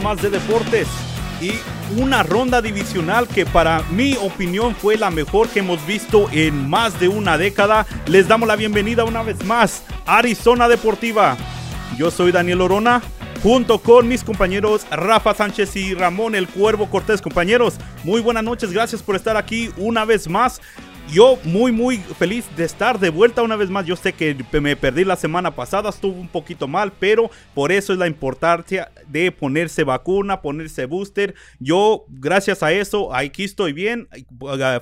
más de deportes y una ronda divisional que para mi opinión fue la mejor que hemos visto en más de una década. Les damos la bienvenida una vez más a Arizona Deportiva. Yo soy Daniel Orona, junto con mis compañeros Rafa Sánchez y Ramón El Cuervo Cortés. Compañeros, muy buenas noches, gracias por estar aquí una vez más yo muy muy feliz de estar de vuelta una vez más. Yo sé que me perdí la semana pasada, estuvo un poquito mal, pero por eso es la importancia de ponerse vacuna, ponerse booster. Yo gracias a eso aquí estoy bien,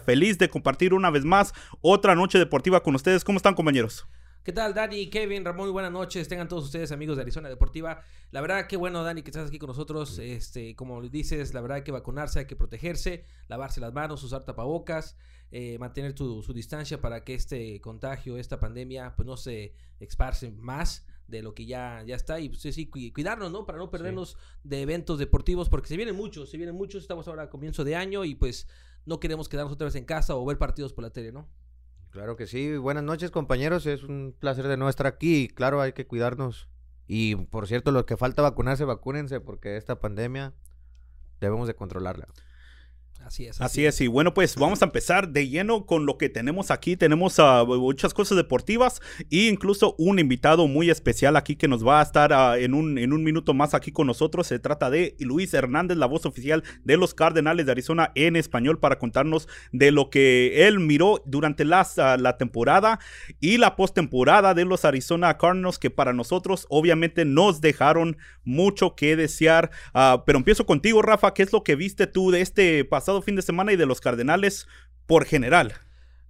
feliz de compartir una vez más otra noche deportiva con ustedes. ¿Cómo están compañeros? ¿Qué tal, Dani, Kevin, Ramón? Muy buenas noches. Tengan todos ustedes amigos de Arizona Deportiva. La verdad, qué bueno, Dani, que estás aquí con nosotros. Este, como dices, la verdad hay que vacunarse, hay que protegerse, lavarse las manos, usar tapabocas. Eh, mantener su distancia para que este contagio, esta pandemia, pues no se esparce más de lo que ya, ya está y pues, sí, cuidarnos, ¿no? Para no perdernos de eventos deportivos, porque se vienen muchos, se vienen muchos, estamos ahora a comienzo de año y pues no queremos quedarnos otra vez en casa o ver partidos por la tele, ¿no? Claro que sí, buenas noches compañeros, es un placer de nuevo estar aquí, claro, hay que cuidarnos y por cierto, los que falta vacunarse, vacúnense porque esta pandemia debemos de controlarla. Así es. Así, es. Y bueno, pues vamos a empezar de lleno con lo que tenemos aquí. Tenemos uh, muchas cosas deportivas e incluso un invitado muy especial aquí que nos va a estar uh, en, un, en un minuto más aquí con nosotros. Se trata de Luis Hernández, la voz oficial de los Cardenales de Arizona en español para contarnos de lo que él miró durante la, uh, la temporada y la postemporada de los Arizona Cardinals que para nosotros obviamente nos dejaron mucho que desear. pero empiezo contigo, Rafa. ¿Qué es lo que viste tú de este pasado? Fin de semana y de los Cardenales por general?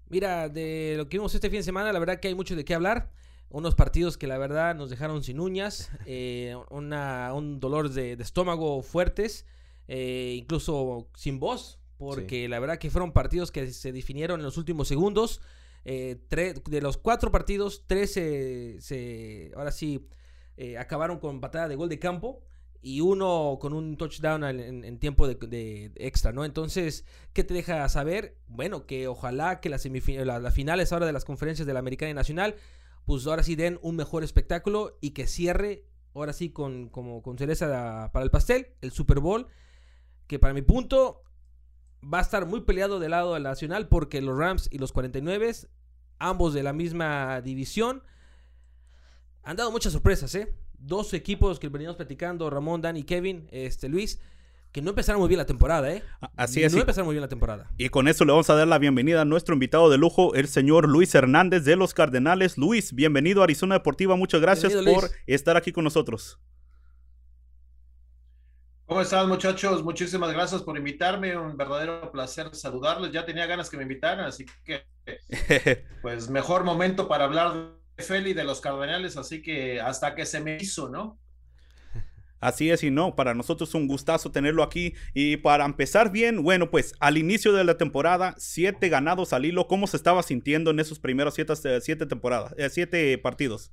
Mira, de lo que vimos este fin de semana, la verdad que hay mucho de qué hablar. Unos partidos que la verdad nos dejaron sin uñas, eh, un dolor de, estómago fuertes, eh, incluso sin voz, porque la verdad que fueron partidos que se definieron en los últimos segundos. Eh, de los cuatro partidos, tres se, ahora sí acabaron con patada de gol de campo y uno con un touchdown en, tiempo de, extra, ¿no? Entonces, ¿qué te deja saber? Bueno, que ojalá que las, las finales ahora de las conferencias de la Americana y Nacional, pues ahora sí den un mejor espectáculo y que cierre, ahora sí, con, como, con cereza para el pastel, el Super Bowl, que para mi punto va a estar muy peleado del lado del Nacional porque los Rams y los 49, ambos de la misma división, han dado muchas sorpresas, ¿eh? Dos equipos que veníamos platicando, Ramón, Dan y Kevin, este, Luis, que no empezaron muy bien la temporada, ¿eh? Así es. No empezaron muy bien la temporada. Y con eso le vamos a dar la bienvenida a nuestro invitado de lujo, el señor Luis Hernández de los Cardenales. Luis, bienvenido a Arizona Deportiva. Muchas gracias por estar aquí con nosotros. ¿Cómo están muchachos? Muchísimas gracias por invitarme. Un verdadero placer saludarles. Ya tenía ganas que me invitaran, así que pues mejor momento para hablar Feli de los Cardenales, así que hasta que se me hizo, ¿no? Así es y no, para nosotros es un gustazo tenerlo aquí. Y para empezar bien, bueno, pues al inicio de la temporada, siete ganados al hilo. ¿Cómo se estaba sintiendo en esos primeros siete, eh, siete temporadas, eh, siete partidos?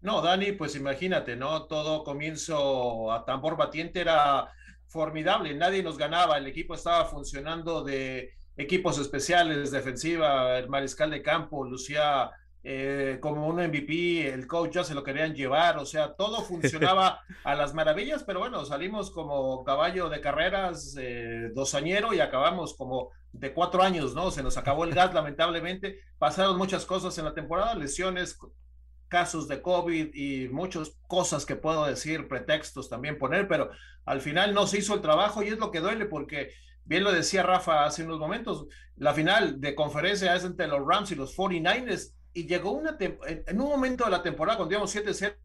No, Dani, pues imagínate, ¿no? Todo comienzo a tambor batiente era formidable, nadie nos ganaba, el equipo estaba funcionando de equipos especiales, defensiva, el mariscal de campo, lucía eh, como un MVP, el coach ya se lo querían llevar, o sea, todo funcionaba a las maravillas, pero bueno, salimos como caballo de carreras eh, dosañero y acabamos como de cuatro años, ¿no? Se nos acabó el gas, lamentablemente. Pasaron muchas cosas en la temporada, lesiones, casos de COVID y muchas cosas que puedo decir, pretextos también poner, pero al final no se hizo el trabajo y es lo que duele porque bien lo decía Rafa hace unos momentos, la final de conferencia es entre los Rams y los 49ers y llegó una en un momento de la temporada cuando íbamos 7-0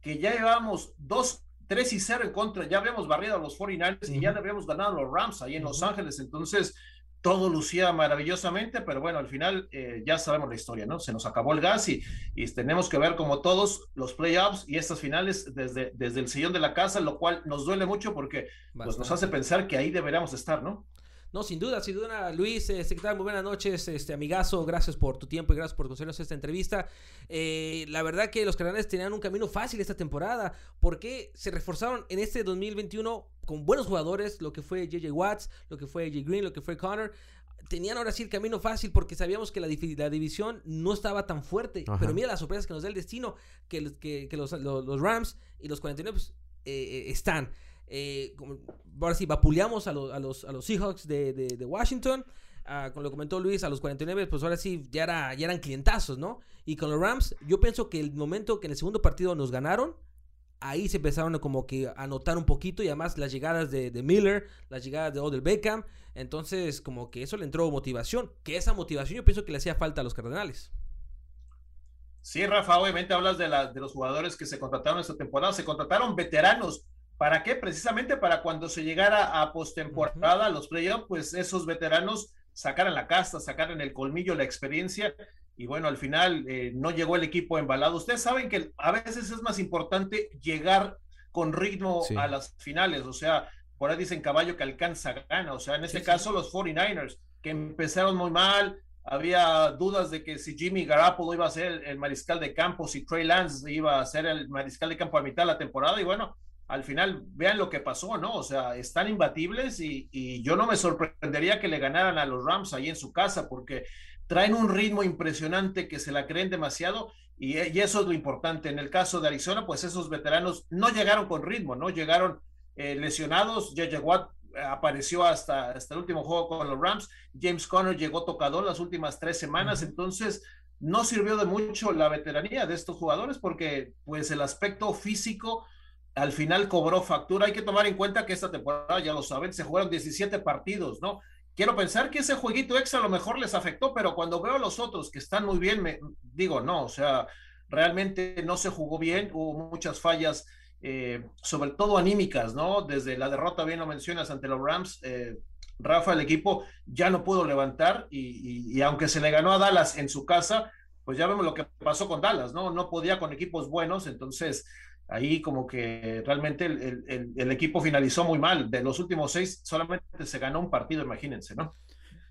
que ya llevábamos 2 3 y 0 en contra, ya habíamos barrido a los 49ers y ya le habíamos ganado a los Rams ahí en Los Ángeles, entonces todo lucía maravillosamente, pero bueno, al final eh, ya sabemos la historia, ¿no? Se nos acabó el gas y, y, tenemos que ver como todos los playoffs y estas finales desde, desde el sillón de la casa, lo cual nos duele mucho porque pues, nos hace pensar que ahí deberíamos estar, ¿no? No, sin duda, sin duda, Luis, este, muy buenas noches, este amigazo, gracias por tu tiempo y gracias por concedernos esta entrevista. Eh, la verdad que los canales tenían un camino fácil esta temporada, porque se reforzaron en este 2021 con buenos jugadores, lo que fue JJ Watts, lo que fue AJ Green, lo que fue Connor. tenían ahora sí el camino fácil porque sabíamos que la, división no estaba tan fuerte. Pero mira las sorpresas que nos da el destino, que, que, los, Rams y los 49 pues, eh, eh, están. Eh, ahora sí, vapuleamos a, los, a, los, a los Seahawks de, de, Washington. Ah, como lo comentó Luis, a los 49, pues ahora sí ya, era, ya eran clientazos, ¿no? Y con los Rams, yo pienso que el momento que en el segundo partido nos ganaron, ahí se empezaron como que a notar un poquito y además las llegadas de, Miller, las llegadas de Odell Beckham, entonces como que eso le entró motivación, que esa motivación yo pienso que le hacía falta a los Cardenales. Sí, Rafa, obviamente hablas de, la, de los jugadores que se contrataron esta temporada, se contrataron veteranos. ¿Para qué? Precisamente para cuando se llegara a postemporada, los playoffs, pues esos veteranos sacaran la casta, sacaran el colmillo, la experiencia y bueno, al final eh, no llegó el equipo embalado. Ustedes saben que a veces es más importante llegar con ritmo a las finales, o sea, por ahí dicen caballo que alcanza gana, o sea, en este caso los 49ers, que empezaron muy mal, había dudas de que si Jimmy Garoppolo iba a ser el mariscal de campo, si Trey Lance iba a ser el mariscal de campo a mitad de la temporada, y bueno, al final vean lo que pasó, ¿no? O sea, están imbatibles y, y, yo no me sorprendería que le ganaran a los Rams ahí en su casa, porque traen un ritmo impresionante que se la creen demasiado y, eso es lo importante. En el caso de Arizona, pues esos veteranos no llegaron con ritmo, no llegaron eh, lesionados. J.J. Watt apareció hasta, hasta el último juego con los Rams. James Conner llegó tocador las últimas tres semanas, entonces no sirvió de mucho la veteranía de estos jugadores porque pues el aspecto físico al final cobró factura. Hay que tomar en cuenta que esta temporada, ya lo saben, se jugaron 17 partidos, ¿no? quiero pensar que ese jueguito extra a lo mejor les afectó, pero cuando veo a los otros que están muy bien, me digo, no, o sea, realmente no se jugó bien, hubo muchas fallas, eh, sobre todo anímicas, ¿no? Desde la derrota, bien lo mencionas, ante los Rams, eh, Rafa, el equipo ya no pudo levantar y, y, aunque se le ganó a Dallas en su casa, pues ya vemos lo que pasó con Dallas, ¿no? No podía con equipos buenos, entonces ahí como que realmente el, equipo finalizó muy mal. De los últimos seis, solamente se ganó un partido, imagínense, ¿no?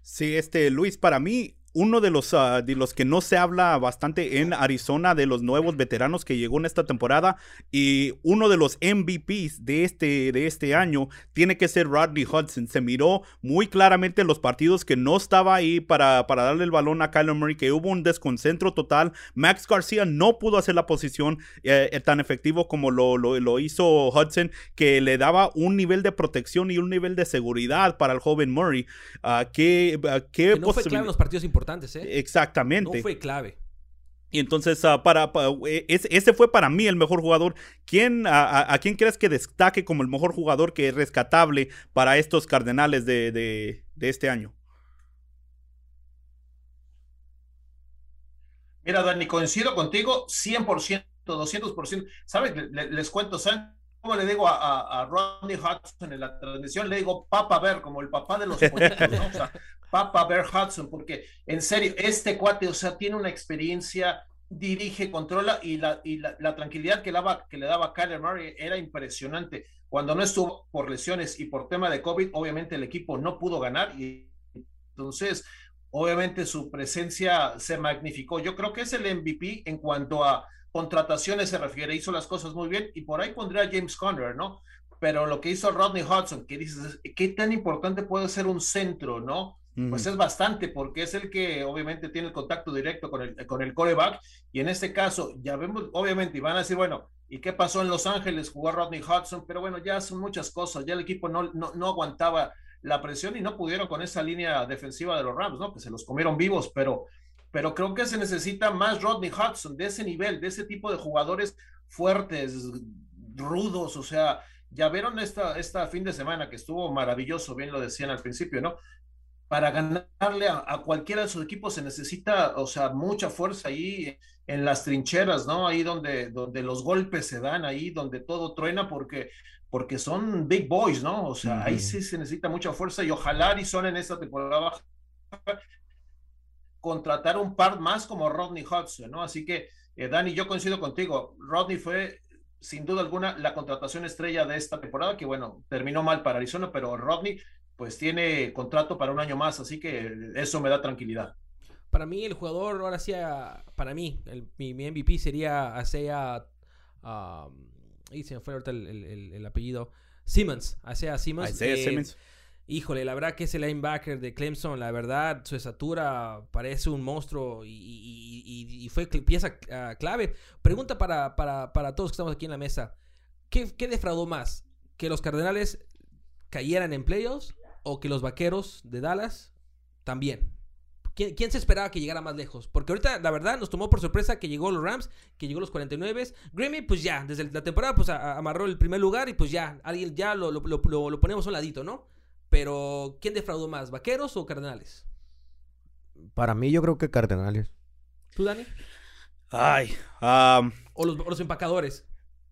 Sí, este, Luis, para mí, uno de los, ah, de los que no se habla bastante en Arizona, de los nuevos veteranos que llegó en esta temporada, y uno de los MVPs de este, de este año tiene que ser Rodney Hudson. Se miró muy claramente en los partidos que no estaba ahí para, para darle el balón a Kyler Murray, que hubo un desconcentro total. Max García no pudo hacer la posición eh, eh, tan efectivo como lo, lo, hizo Hudson, que le daba un nivel de protección y un nivel de seguridad para el joven Murray. Uh, que, no fue claro en los partidos importantes ¿eh? Exactamente. No fue clave. Y entonces, ah, para, e, ese, fue para mí el mejor jugador. ¿Quién, a, quién crees que destaque como el mejor jugador que es rescatable para estos Cardenales de, este año? Mira, Dani, coincido contigo 100%, 200%. ¿Sabes? Les, cuento, ¿saben cómo le digo a, a, Rodney Hudson en la transmisión? Le digo Papa Ver, como el papá de los políticos, ¿no? O sea, Papa Bear Hudson, porque en serio, este cuate, o sea, tiene una experiencia, dirige, controla y la, y la, tranquilidad que, daba, que le daba Kyler Murray era impresionante. Cuando no estuvo por lesiones y por tema de COVID, obviamente el equipo no pudo ganar y entonces, obviamente su presencia se magnificó. Yo creo que es el MVP en cuanto a contrataciones se refiere, hizo las cosas muy bien y por ahí pondría a James Conner, ¿no? Pero lo que hizo Rodney Hudson, que dices, ¿qué tan importante puede ser un centro, ¿no? pues es bastante, porque es el que obviamente tiene el contacto directo con el, con el coreback, y en este caso, ya vemos, obviamente, y van a decir, bueno, ¿y qué pasó en Los Ángeles? Jugó Rodney Hudson, pero bueno, ya son muchas cosas, ya el equipo no, no, no aguantaba la presión y no pudieron con esa línea defensiva de los Rams, ¿no? Que se los comieron vivos, pero, pero creo que se necesita más Rodney Hudson, de ese nivel, de ese tipo de jugadores fuertes, rudos, o sea, ya vieron esta, esta fin de semana que estuvo maravilloso, bien lo decían al principio, ¿no? para ganarle a, cualquiera de sus equipos se necesita, o sea, mucha fuerza ahí en las trincheras, ¿no? Ahí donde, donde los golpes se dan, ahí donde todo truena, porque, porque son big boys, ¿no? O sea, ahí sí se necesita mucha fuerza y ojalá Arizona en esta temporada contratar un par más como Rodney Hudson, ¿no? Así que, eh, Dani, yo coincido contigo. Rodney fue sin duda alguna la contratación estrella de esta temporada, que bueno, terminó mal para Arizona, pero Rodney pues tiene contrato para un año más, así que eso me da tranquilidad. Para mí el jugador, ahora sí, para mí, mi, MVP sería Asea, um, ahí se me fue ahorita el, apellido, Simmons, Asea Simmons. Simmons. Híjole, la verdad que ese linebacker de Clemson, la verdad, su estatura parece un monstruo y, fue pieza ah, clave. Pregunta para, para, para, todos que estamos aquí en la mesa. ¿Qué, ¿Qué defraudó más? ¿Que los Cardenales cayeran en playoffs o que los Vaqueros de Dallas también? ¿Quién, se esperaba que llegara más lejos? Porque ahorita, la verdad, nos tomó por sorpresa que llegó los Rams, que llegó los 49. Grimmy, pues ya, desde la temporada, pues amarró el primer lugar y pues ya, alguien ya lo, lo, lo, ponemos a un ladito, ¿no? Pero, ¿quién defraudó más, Vaqueros o Cardenales? Para mí, yo creo que Cardenales. ¿Tú, Dani? Ay. o, los, o los empacadores.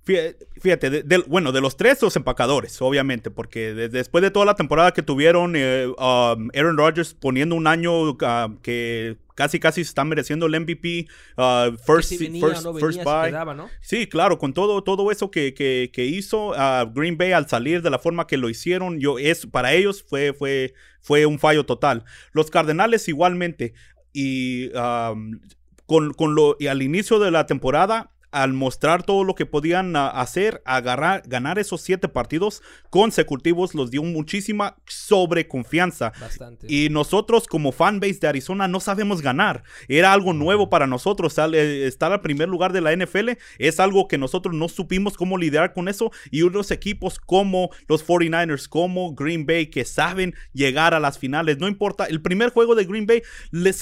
Fíjate, bueno, de los tres, los empacadores, obviamente, porque después de toda la temporada que tuvieron, eh, um, Aaron Rodgers poniendo un año uh, que casi casi se está mereciendo el MVP, uh, first, first, buy. Sí, claro, con todo, todo eso que, que, hizo uh, Green Bay al salir de la forma que lo hicieron, yo, es, para ellos fue, fue, fue un fallo total. Los Cardenales igualmente, y um, con, con lo, y al inicio de la temporada, al mostrar todo lo que podían ah, hacer, agarrar, ganar esos siete partidos consecutivos, los dio muchísima sobreconfianza. Bastante. Y nosotros como fanbase de Arizona no sabemos ganar. Era algo nuevo para nosotros. Estar al primer lugar de la NFL es algo que nosotros no supimos cómo lidiar con eso. Y unos equipos como los 49ers, como Green Bay, que saben llegar a las finales. No importa, el primer juego de Green Bay, les,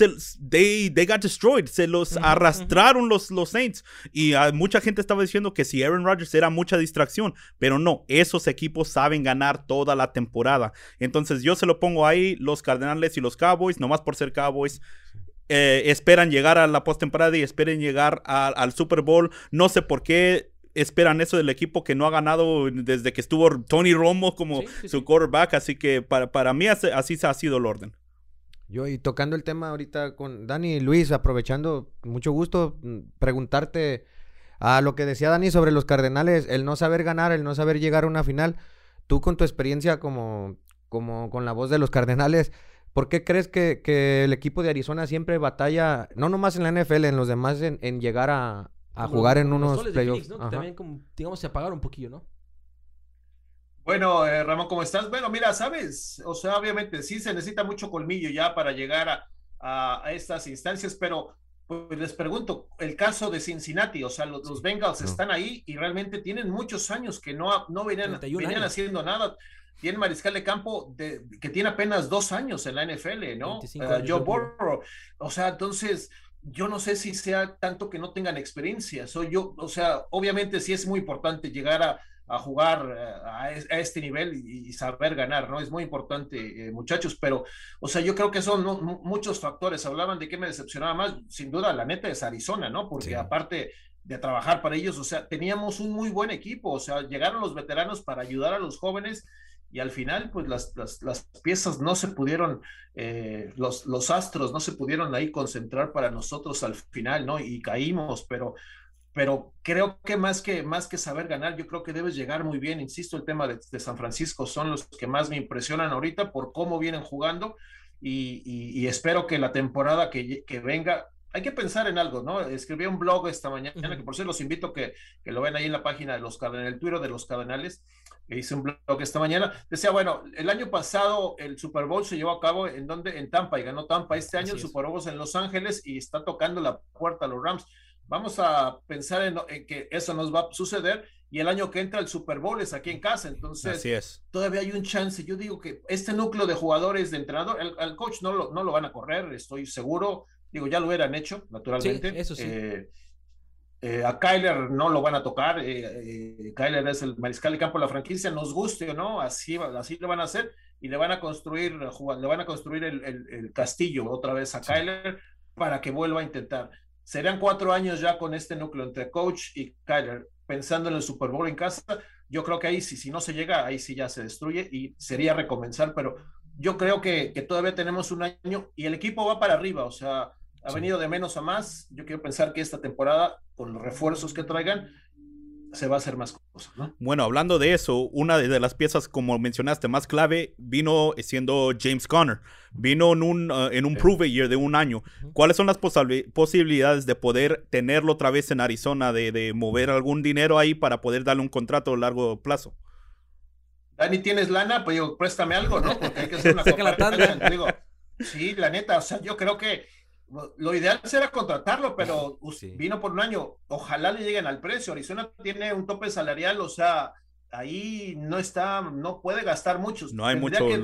they, got destroyed. Se los arrastraron los, los Saints. Y mucha gente estaba diciendo que si Aaron Rodgers era mucha distracción, pero no, esos equipos saben ganar toda la temporada. Entonces yo se lo pongo ahí, los Cardenales y los Cowboys, nomás por ser Cowboys. Eh, esperan llegar a la postemporada y esperen llegar al Super Bowl. No sé por qué esperan eso del equipo que no ha ganado desde que estuvo Tony Romo como su quarterback. Así que para, para mí así, así ha sido el orden. Yo, y tocando el tema ahorita con Dani y Luis, aprovechando, mucho gusto mm, preguntarte a lo que decía Dani sobre los Cardenales, el no saber ganar, el no saber llegar a una final. Tú con tu experiencia como, como con la voz de los Cardenales, ¿por qué crees que, el equipo de Arizona siempre batalla, no nomás en la NFL, en los demás, en, llegar a, jugar en unos playoffs? también, como, digamos, se apagaron un poquillo, ¿no? Bueno, eh, Ramón, ¿cómo estás? Bueno, mira, sabes, o sea, obviamente sí se necesita mucho colmillo ya para llegar a, a estas instancias, pero pues les pregunto, el caso de Cincinnati, o sea, los, Bengals están ahí y realmente tienen muchos años que no, no venían, venían haciendo nada. Tiene mariscal de campo de, que tiene apenas dos años en la NFL, ¿no? Uh, Joe Burrow. O sea, entonces, yo no sé si sea tanto que no tengan experiencia. Soy yo, o sea, obviamente sí es muy importante llegar a, a jugar eh, a, este nivel y, saber ganar, ¿no? Es muy importante, eh, muchachos, pero, o sea, yo creo que son muchos factores. Hablaban de qué me decepcionaba más, sin duda, la neta es Arizona, ¿no? Porque aparte de trabajar para ellos, o sea, teníamos un muy buen equipo, o sea, llegaron los veteranos para ayudar a los jóvenes y al final, pues las, las, piezas no se pudieron, eh, los, los astros no se pudieron ahí concentrar para nosotros al final, ¿no? Y caímos, pero pero creo que más que más que saber ganar, yo creo que debes llegar muy bien. Insisto, el tema de, San Francisco son los que más me impresionan ahorita por cómo vienen jugando y, espero que la temporada que, venga, hay que pensar en algo, ¿no? Escribí un blog esta mañana, que por cierto los invito que, que lo ven ahí en la página de los en el Twitter de los Cardenales, que hice un blog esta mañana. Decía, bueno, el año pasado el Super Bowl se llevó a cabo en donde, en Tampa, y ganó Tampa. Este año el Super Bowl es en Los Ángeles y está tocando la puerta a los Rams Vamos a pensar en, que eso nos va a suceder y el año que entra el Super Bowl es aquí en casa. Entonces, todavía hay un chance. Yo digo que este núcleo de jugadores, de entrenador, el, coach no lo, no lo van a correr, estoy seguro. Digo, ya lo hubieran hecho, naturalmente. eso sí. Eh, eh, a Kyler no lo van a tocar. Eh, Kyler es el mariscal de campo de la franquicia, nos guste o no, así, así lo van a hacer y le van a construir, le van a construir el, castillo otra vez a Kyler para que vuelva a intentar. Serían cuatro años ya con este núcleo entre coach y Kyler, pensando en el Super Bowl en casa. Yo creo que ahí sí, si no se llega, ahí sí ya se destruye y sería recomenzar, pero yo creo que, todavía tenemos un año y el equipo va para arriba, o sea, ha venido de menos a más. Yo quiero pensar que esta temporada, con los refuerzos que traigan, se va a hacer más cosas, ¿no? Bueno, hablando de eso, una de las piezas, como mencionaste, más clave vino siendo James Conner. Vino en un, uh, en un prove year de un año. ¿Cuáles son las posibilidades de poder tenerlo otra vez en Arizona, de, mover algún dinero ahí para poder darle un contrato a largo plazo? Dani, ¿tienes lana? Pues digo, préstame algo, ¿no? Porque hay que hacer una la Digo, sí, la neta, o sea, yo creo que lo ideal será contratarlo, pero vino por un año. Ojalá le lleguen al precio. Arizona tiene un tope salarial, o sea, ahí no está, no puede gastar muchos. No hay mucho. Que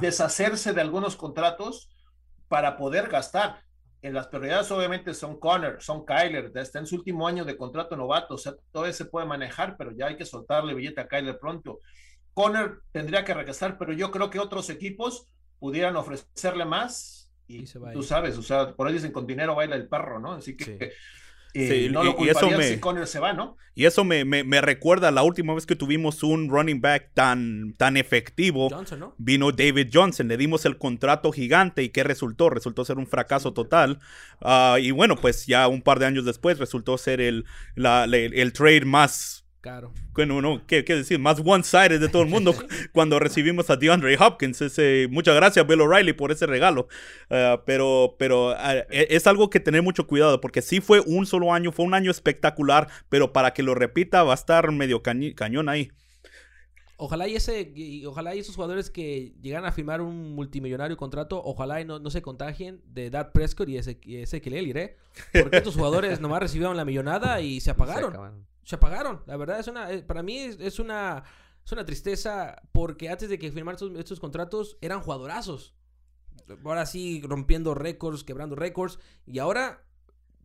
deshacerse de algunos contratos para poder gastar. En las prioridades obviamente son Connor, son Kyler, está en su último año de contrato novato, o sea, todavía se puede manejar, pero ya hay que soltarle billete a Kyler pronto. Connor tendría que regresar, pero yo creo que otros equipos pudieran ofrecerle más y, tú sabes, o sea, por ahí dicen con dinero baila el perro, ¿no? Así que eh, no lo y eso me, si Conner se va, ¿no? Y eso me, me, recuerda la última vez que tuvimos un running back tan, tan efectivo. Vino David Johnson, le dimos el contrato gigante y ¿qué resultó? Resultó ser un fracaso total. Ah, y bueno, pues ya un par de años después resultó ser el, la, el trade más Claro. Bueno, no, ¿qué, ¿qué, decir? Más one-sided de todo el mundo cuando recibimos a DeAndre Hopkins. Ese, muchas gracias, Bill O'Reilly, por ese regalo. Ah, pero pero ah, e, es algo que tener mucho cuidado, porque sí fue un solo año, fue un año espectacular, pero para que lo repita va a estar medio cañón ahí. Ojalá y ese, ojalá y esos jugadores que llegan a firmar un multimillonario contrato, ojalá y no, no se contagien de Dad Prescott y ese, y ese que ¿eh? Porque estos jugadores nomás recibieron la millonada y se apagaron se apagaron. La verdad es una, eh, para mí es, una, es una tristeza porque antes de que firmaran estos, contratos eran jugadorazos. Ahora sí rompiendo récords, quebrando récords. Y ahora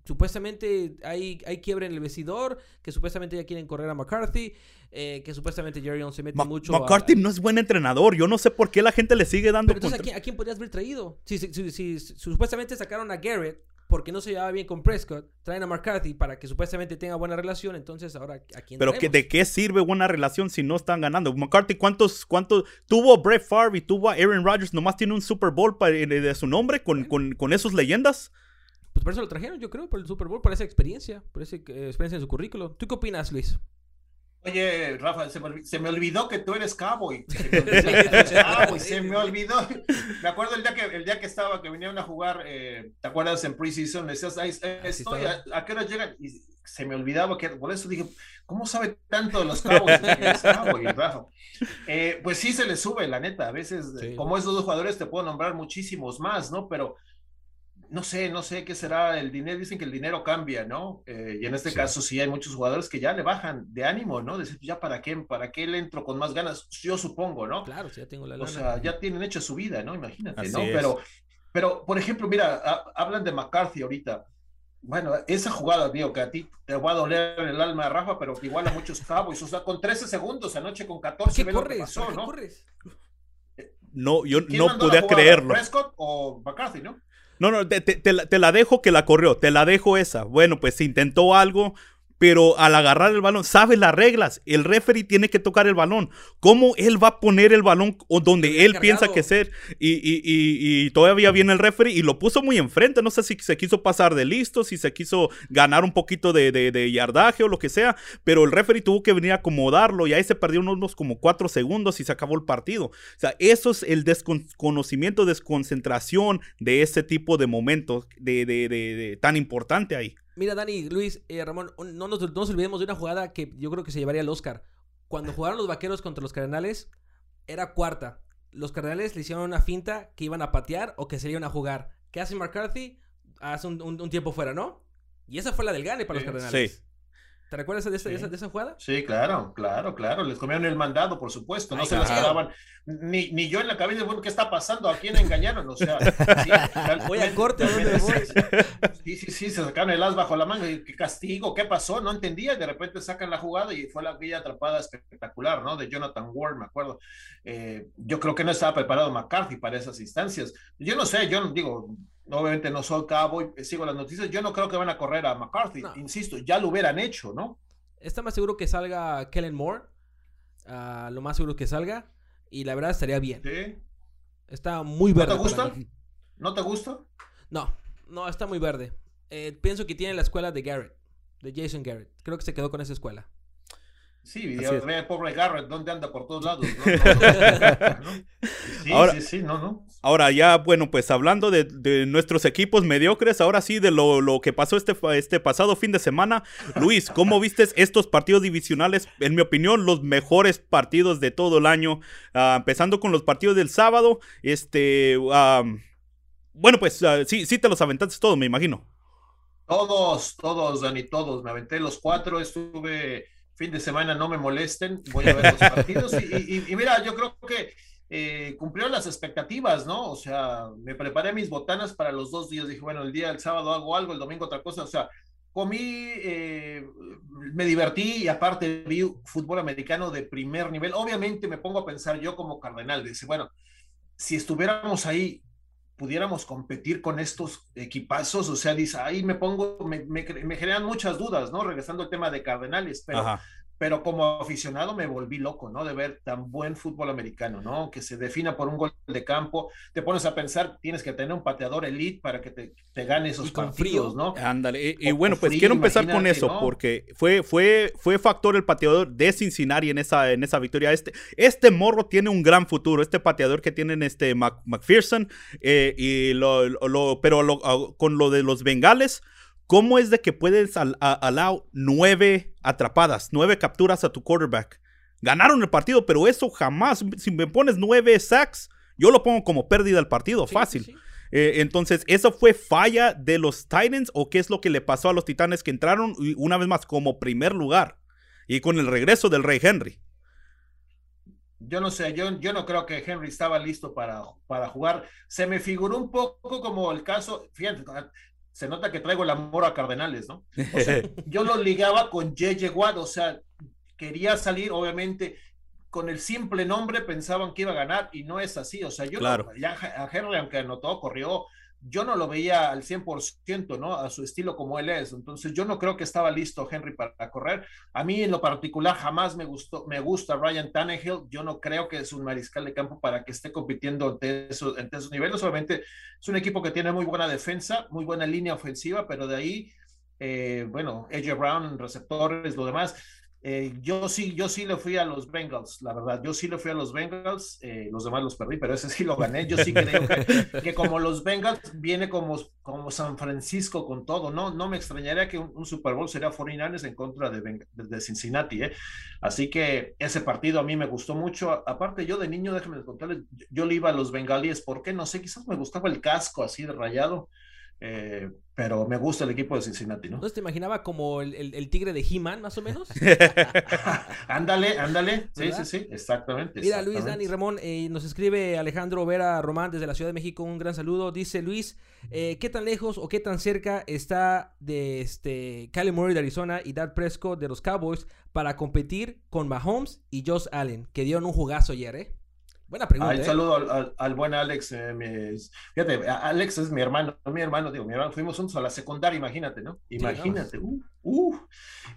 supuestamente hay, hay quiebre en el vestidor, que supuestamente ya quieren correr a McCarthy, eh, que supuestamente Jerry se mete mucho. McCarthy no es buen entrenador, yo no sé por qué la gente le sigue dando. Pero entonces, ¿a quién, podrías haber traído? Si, si, supuestamente sacaron a Garrett, porque no se llevaba bien con Prescott, traen a McCarthy para que supuestamente tenga buena relación, entonces ahora ¿a quién Pero que, ¿de qué sirve buena relación si no están ganando? McCarthy, ¿cuántos, cuántos tuvo Brett Favre y tuvo a Aaron Rodgers? Nomás tiene un Super Bowl de, su nombre con, con, con esos leyendas. Pues por eso lo trajeron, yo creo, por el Super Bowl, por esa experiencia, por esa eh, experiencia en su currículo. ¿Tú qué opinas, Luis? Oye, Rafa, se me, olvidó que tú eres cowboy. Se me, olvidó. Me acuerdo el día que, el día que estaba, que vinieron a jugar, eh, ¿te acuerdas en preseason? Me decías, estoy, ¿a, qué hora llegan? Y se me olvidaba que, por eso dije, ¿cómo sabe tanto de los cowboys? cowboy, Rafa. Eh, pues sí se le sube, la neta. A veces, como esos dos jugadores, te puedo nombrar muchísimos más, ¿no? Pero no sé, no sé qué será el dinero. Dicen que el dinero cambia, ¿no? Eh, y en este caso sí hay muchos jugadores que ya le bajan de ánimo, ¿no? Decir, ya para qué, para qué le entro con más ganas, yo supongo, ¿no? Claro, ya tengo la lana. O sea, ya tienen hecho su vida, ¿no? Imagínate, ¿no? Pero, pero, por ejemplo, mira, hablan de McCarthy ahorita. Bueno, esa jugada, digo, que a ti te va a doler en el alma de Rafa, pero que igual a muchos cabos, o sea, con 13 segundos, anoche con 14, ¿Qué corres? pasó, ¿no? Corres? No, yo no podía creerlo. ¿Prescott o McCarthy, no? No, no, te, te, la dejo que la corrió, te la dejo esa. Bueno, pues intentó algo, pero al agarrar el balón, sabe las reglas. El referee tiene que tocar el balón. ¿Cómo él va a poner el balón donde él piensa que ser? Y, y, y, todavía viene el referee y lo puso muy enfrente. No sé si se quiso pasar de listo, si se quiso ganar un poquito de, de, yardaje o lo que sea, pero el referee tuvo que venir a acomodarlo y ahí se perdió unos como cuatro segundos y se acabó el partido. O sea, eso es el desconocimiento, desconcentración de ese tipo de momentos de, de tan importante ahí. Mira, Dani, Luis, eh, Ramón, no nos, olvidemos de una jugada que yo creo que se llevaría al Oscar. Cuando jugaron los vaqueros contra los cardenales, era cuarta. Los cardenales le hicieron una finta que iban a patear o que se iban a jugar. ¿Qué hace McCarthy? Hace un, tiempo fuera, ¿no? Y esa fue la del gane para los cardenales. Sí. ¿Te recuerdas de esa, de, esa, jugada? Sí, claro, claro, claro. Les comieron el mandado, por supuesto. No se les quedaban. Ni, ni yo en la cabeza, bueno, ¿qué está pasando? ¿A quién engañaron? O sea, sí, voy al corte, ¿dónde voy? Sí, sí, sí, se sacaron el as bajo la manga. ¿Qué castigo? ¿Qué pasó? No entendía. De repente sacan la jugada y fue la aquella atrapada espectacular, ¿no? De Jonathan Ward, me acuerdo. Eh, yo creo que no estaba preparado McCarthy para esas instancias. Yo no sé, yo no digo, obviamente no soy cabo y sigo las noticias, yo no creo que van a correr a McCarthy, insisto, ya lo hubieran hecho, ¿no? Está más seguro que salga Kellen Moore, uh, lo más seguro que salga, y la verdad estaría bien. ¿Sí? Está muy verde. ¿No te gusta? ¿No te gusta? No, no, está muy verde. Eh, pienso que tiene la escuela de Garrett, de Jason Garrett. Creo que se quedó con esa escuela. Sí, ve pobre Garrett, ¿dónde anda por todos lados? Sí, sí, sí, no, no. Ahora ya, bueno, pues hablando de, nuestros equipos mediocres, ahora sí, de lo, que pasó este, este pasado fin de semana. Luis, ¿cómo viste estos partidos divisionales? En mi opinión, los mejores partidos de todo el año. Ah, empezando con los partidos del sábado. Este, bueno, pues ah, sí, sí te los aventaste todos, me imagino. Todos, todos, Dani, todos. Me aventé los cuatro, estuve fin de semana, no me molesten, voy a ver los partidos. y mira, yo creo que eh, cumplió las expectativas, ¿no? O sea, me preparé mis botanas para los dos días. Dije, bueno, el día del sábado hago algo, el domingo otra cosa. O sea, comí, eh, me divertí y aparte vi fútbol americano de primer nivel. Obviamente me pongo a pensar yo como cardenal, dice, bueno, si estuviéramos ahí, pudiéramos competir con estos equipazos, o sea, dice, ahí me pongo, me, me, generan muchas dudas, ¿no? Regresando al tema de Cardenales, pero pero como aficionado me volví loco, ¿no? De ver tan buen fútbol americano, ¿no? Que se defina por un gol de campo, te pones a pensar, tienes que tener un pateador elite para que te, te gane esos partidos, ¿no? Ándale, y, bueno, pues quiero empezar con eso, porque fue, fue, fue factor el pateador de Cincinnati en esa, en esa victoria. Este, este morro tiene un gran futuro, este pateador que tienen este McPherson, eh, y lo, lo, pero con lo de los Bengales, ¿Cómo es de que puedes al, nueve atrapadas, nueve capturas a tu quarterback? Ganaron el partido, pero eso jamás, si me pones nueve sacks, yo lo pongo como pérdida al partido, fácil. Eh, entonces, ¿eso fue falla de los Titans o qué es lo que le pasó a los Titanes que entraron una vez más como primer lugar y con el regreso del Rey Henry? Yo no sé, yo, yo no creo que Henry estaba listo para, para jugar. Se me figuró un poco como el caso, fíjate, se nota que traigo el amor a Cardenales, ¿no? O sea, yo lo ligaba con J.J. Watt, o sea, quería salir, obviamente, con el simple nombre pensaban que iba a ganar y no es así, o sea, yo claro. ya a Henry, aunque anotó, corrió, yo no lo veía al 100%, ¿no? A su estilo como él es. Entonces, yo no creo que estaba listo Henry para correr. A mí, en lo particular, jamás me gustó, me gusta Ryan Tannehill. Yo no creo que es un mariscal de campo para que esté compitiendo ante esos, esos niveles. Solamente es un equipo que tiene muy buena defensa, muy buena línea ofensiva, pero de ahí, eh, bueno, AJ Brown, receptores, lo demás eh, yo sí, yo sí le fui a los Bengals, la verdad, yo sí le fui a los Bengals, eh, los demás los perdí, pero ese sí lo gané. Yo sí creo que, como los Bengals viene como, como San Francisco con todo, no, no me extrañaría que un, Super Bowl sería 49 en contra de, de, Cincinnati, ¿eh? Así que ese partido a mí me gustó mucho. Aparte, yo de niño, déjenme contarles, yo le iba a los bengalíes, ¿por qué? No sé, quizás me gustaba el casco así de rayado. Eh, pero me gusta el equipo de Cincinnati, ¿no? ¿No te imaginaba como el, tigre de He-Man, más o menos? ándale, ándale. Sí, sí, sí, exactamente. Mira, Luis, Dani, Ramón, eh, nos escribe Alejandro Vera Román desde la Ciudad de México. Un gran saludo. Dice Luis, eh, ¿qué tan lejos o qué tan cerca está de este Kylie Murray de Arizona y Dad Prescott de los Cowboys para competir con Mahomes y Josh Allen, que dieron un jugazo ayer, ¿eh? Buena pregunta. Un ¿eh? saludo al, buen Alex. Eh, fíjate, Alex es mi hermano, mi hermano, digo, mi hermano, fuimos juntos a la secundaria, imagínate, ¿no? Imagínate. Uh, uh.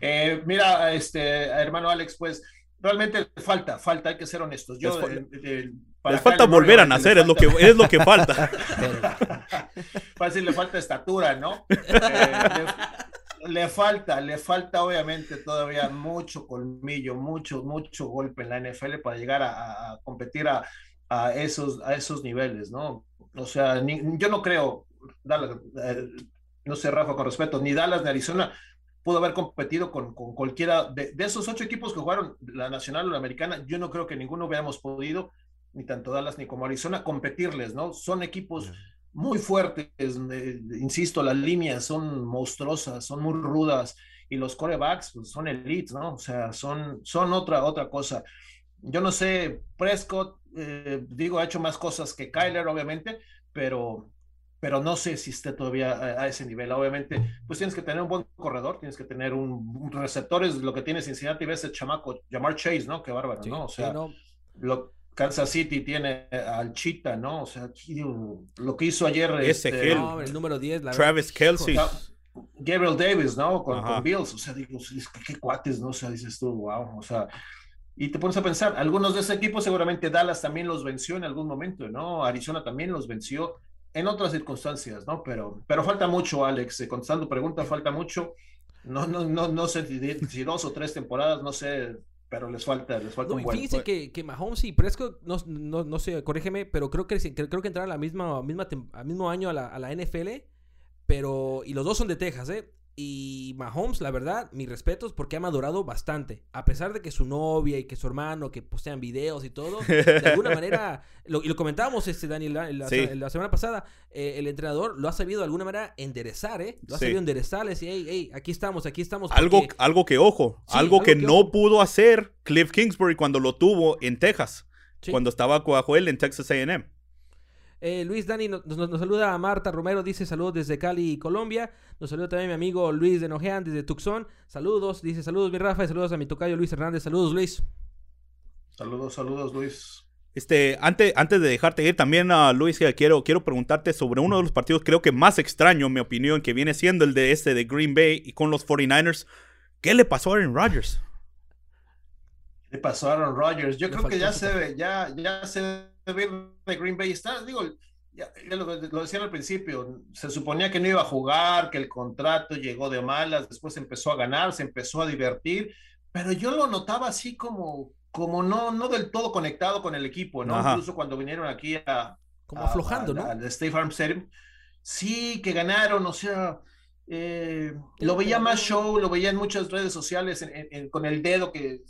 Eh, mira, este, hermano Alex, pues realmente falta, falta, hay que ser honestos. Yo, les, falta volver a nacer, es lo que, es lo que falta. Fácil, le falta estatura, ¿no? le falta, le falta obviamente todavía mucho colmillo, mucho, mucho golpe en la NFL para llegar a, competir a, esos, a esos niveles, ¿no? O sea, yo no creo, eh, no sé, Rafa, con respeto, ni Dallas ni Arizona pudo haber competido con, con cualquiera de, esos ocho equipos que jugaron la nacional o la americana. Yo no creo que ninguno hubiéramos podido, ni tanto Dallas ni como Arizona, competirles, ¿no? Son equipos muy fuertes, insisto, las líneas son monstruosas, son muy rudas y los corebacks pues, son elites, ¿no? O sea, son, son otra, otra cosa. Yo no sé, Prescott, eh, digo, ha hecho más cosas que Kyler, obviamente, pero, pero no sé si esté todavía a, ese nivel. Obviamente, pues tienes que tener un buen corredor, tienes que tener un, receptor, es lo que tiene Cincinnati, ves el chamaco, llamar Chase, ¿no? Qué bárbaro, ¿no? O sea, lo, Kansas City tiene al Chita, ¿no? O sea, lo que hizo ayer. Ese este, el número 10. Travis Kelsey. Gabriel Davis, ¿no? Con, Bills. O sea, digo, qué cuates, ¿no? O sea, dices tú, wow. O sea, y te pones a pensar, algunos de ese equipo seguramente Dallas también los venció en algún momento, ¿no? Arizona también los venció en otras circunstancias, ¿no? Pero, pero falta mucho, Alex. Contestando pregunta, falta mucho. No, no, no, no sé si dos o tres temporadas, no sé pero les falta, les falta un buen. Fíjense que, que Mahomes y Prescott, no, no, no sé, corrígeme, pero creo que, creo que entraron la misma, misma, al mismo año a la, a la NFL, pero, y los dos son de Texas, ¿eh? Y Mahomes, la verdad, mis respetos porque ha madurado bastante. A pesar de que su novia y que su hermano que postean videos y todo, de alguna manera, lo, y lo comentábamos, este, Daniel, la, semana pasada, eh, el entrenador lo ha sabido de alguna manera enderezar, ¿eh? Lo ha sabido enderezar, y hey, hey, aquí estamos, aquí estamos. Algo, algo que, ojo, algo, que, no pudo hacer Cliff Kingsbury cuando lo tuvo en Texas, cuando estaba bajo él en Texas AM. Eh, Luis Dani nos, saluda a Marta Romero, dice saludos desde Cali, Colombia. Nos saluda también mi amigo Luis de Nojean desde Tucson. Saludos, dice saludos mi Rafa y saludos a mi tocayo Luis Hernández. Saludos Luis. Saludos, saludos Luis. Este, antes, antes de dejarte ir, también a uh, Luis, quiero, quiero preguntarte sobre uno de los partidos, creo que más extraño, en mi opinión, que viene siendo el de este de Green Bay y con los 49ers. ¿Qué le pasó a Aaron Rodgers? ¿Qué le pasó a Aaron Rodgers? Yo creo que ya se ve, ya, ya se de Green Bay está, digo, ya, lo, decía al principio, se suponía que no iba a jugar, que el contrato llegó de malas, después empezó a ganar, se empezó a divertir, pero yo lo notaba así como, como no, no del todo conectado con el equipo, ¿no? Incluso cuando vinieron aquí a... Como aflojando, ¿no? Al State Farm Stadium. Sí, que ganaron, o sea, eh, lo veía más show, lo veía en muchas redes sociales con el dedo que,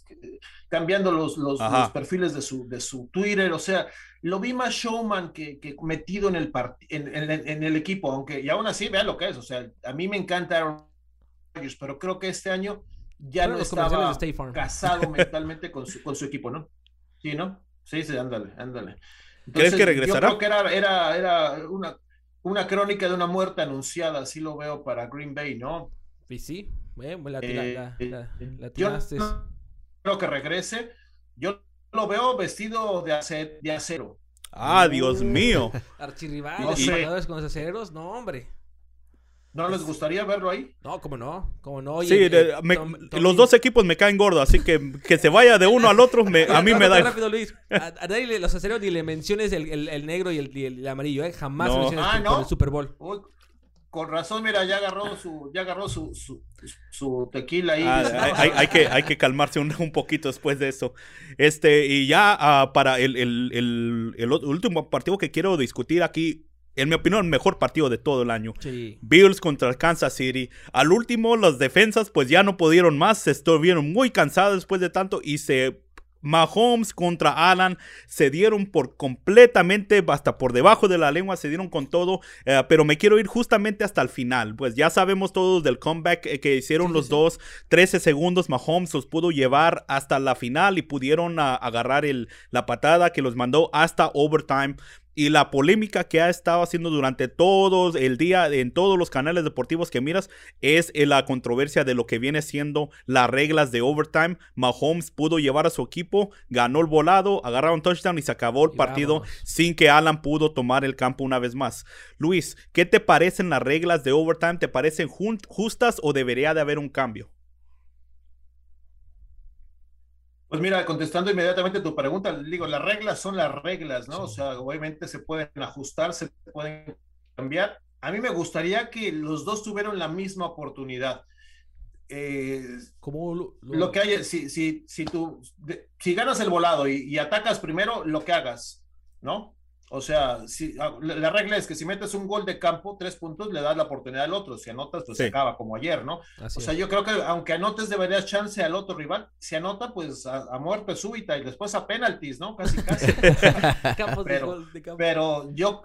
cambiando los, los, perfiles de su, de su Twitter, o sea, lo vi más showman que, metido en el, en, el equipo, aunque y aún así vean lo que es, o sea, a mí me encanta Aaron pero creo que este año ya no estaba casado mentalmente con su, con su equipo, ¿no? Sí, ¿no? Sí, sí, ándale, ándale. ¿Crees que regresará? Yo creo que era, era, era una una crónica de una muerte anunciada, así lo veo para Green Bay, ¿no? Y sí, eh, la, la, la, yo creo que regrese. Yo lo veo vestido de, de acero. Ah, Dios mío. Archirrivales, con los aceros, no, hombre. ¿No les gustaría verlo ahí? No, como no, como no. sí, los dos equipos me caen gordos, así que que se vaya de uno al otro, a mí me da. rápido, Luis. A, nadie los aceros ni le menciones el, negro y el, amarillo, ¿eh? Jamás menciones ah, el Super Bowl. con razón, mira, ya agarró su, ya agarró su, su, tequila ahí. Ah, hay, que, hay que calmarse un, un, poquito después de eso. Este, y ya ah, para el, el último partido que quiero discutir aquí, en mi opinión, el mejor partido de todo el año. Bills contra Kansas City. Al último, las defensas pues ya no pudieron más, se estuvieron muy cansados después de tanto y se... Mahomes contra Alan se dieron por completamente, hasta por debajo de la lengua, se dieron con todo, eh, pero me quiero ir justamente hasta el final, pues ya sabemos todos del comeback eh, que hicieron los dos, 13 segundos, Mahomes los pudo llevar hasta la final y pudieron ah, agarrar el, la patada que los mandó hasta overtime, y la polémica que ha estado haciendo durante todo el día en todos los canales deportivos que miras es eh, la controversia de lo que viene siendo las reglas de overtime. Mahomes pudo llevar a su equipo, ganó el volado, agarraron touchdown y se acabó el partido sin que Alan pudo tomar el campo una vez más. Luis, ¿qué te parecen las reglas de overtime? ¿Te parecen justas o debería de haber un cambio? Pues mira, contestando inmediatamente tu pregunta, digo, las reglas son las reglas, ¿no? O sea, obviamente se pueden ajustar, se pueden cambiar. A mí me gustaría que los dos tuvieran la misma oportunidad. Eh, Como lo, que hay, si, si, si tú, si ganas el volado y, y, atacas primero, lo que hagas, ¿no? O sea, si, ah, la regla es que si metes un gol de campo, tres puntos, le das la oportunidad al otro. Si anotas, pues se acaba como ayer, ¿no? o sea, yo creo que aunque anotes, deberías chance al otro rival. Si anota, pues a, muerte súbita y después a penaltis, ¿no? Casi, casi. pero, pero yo,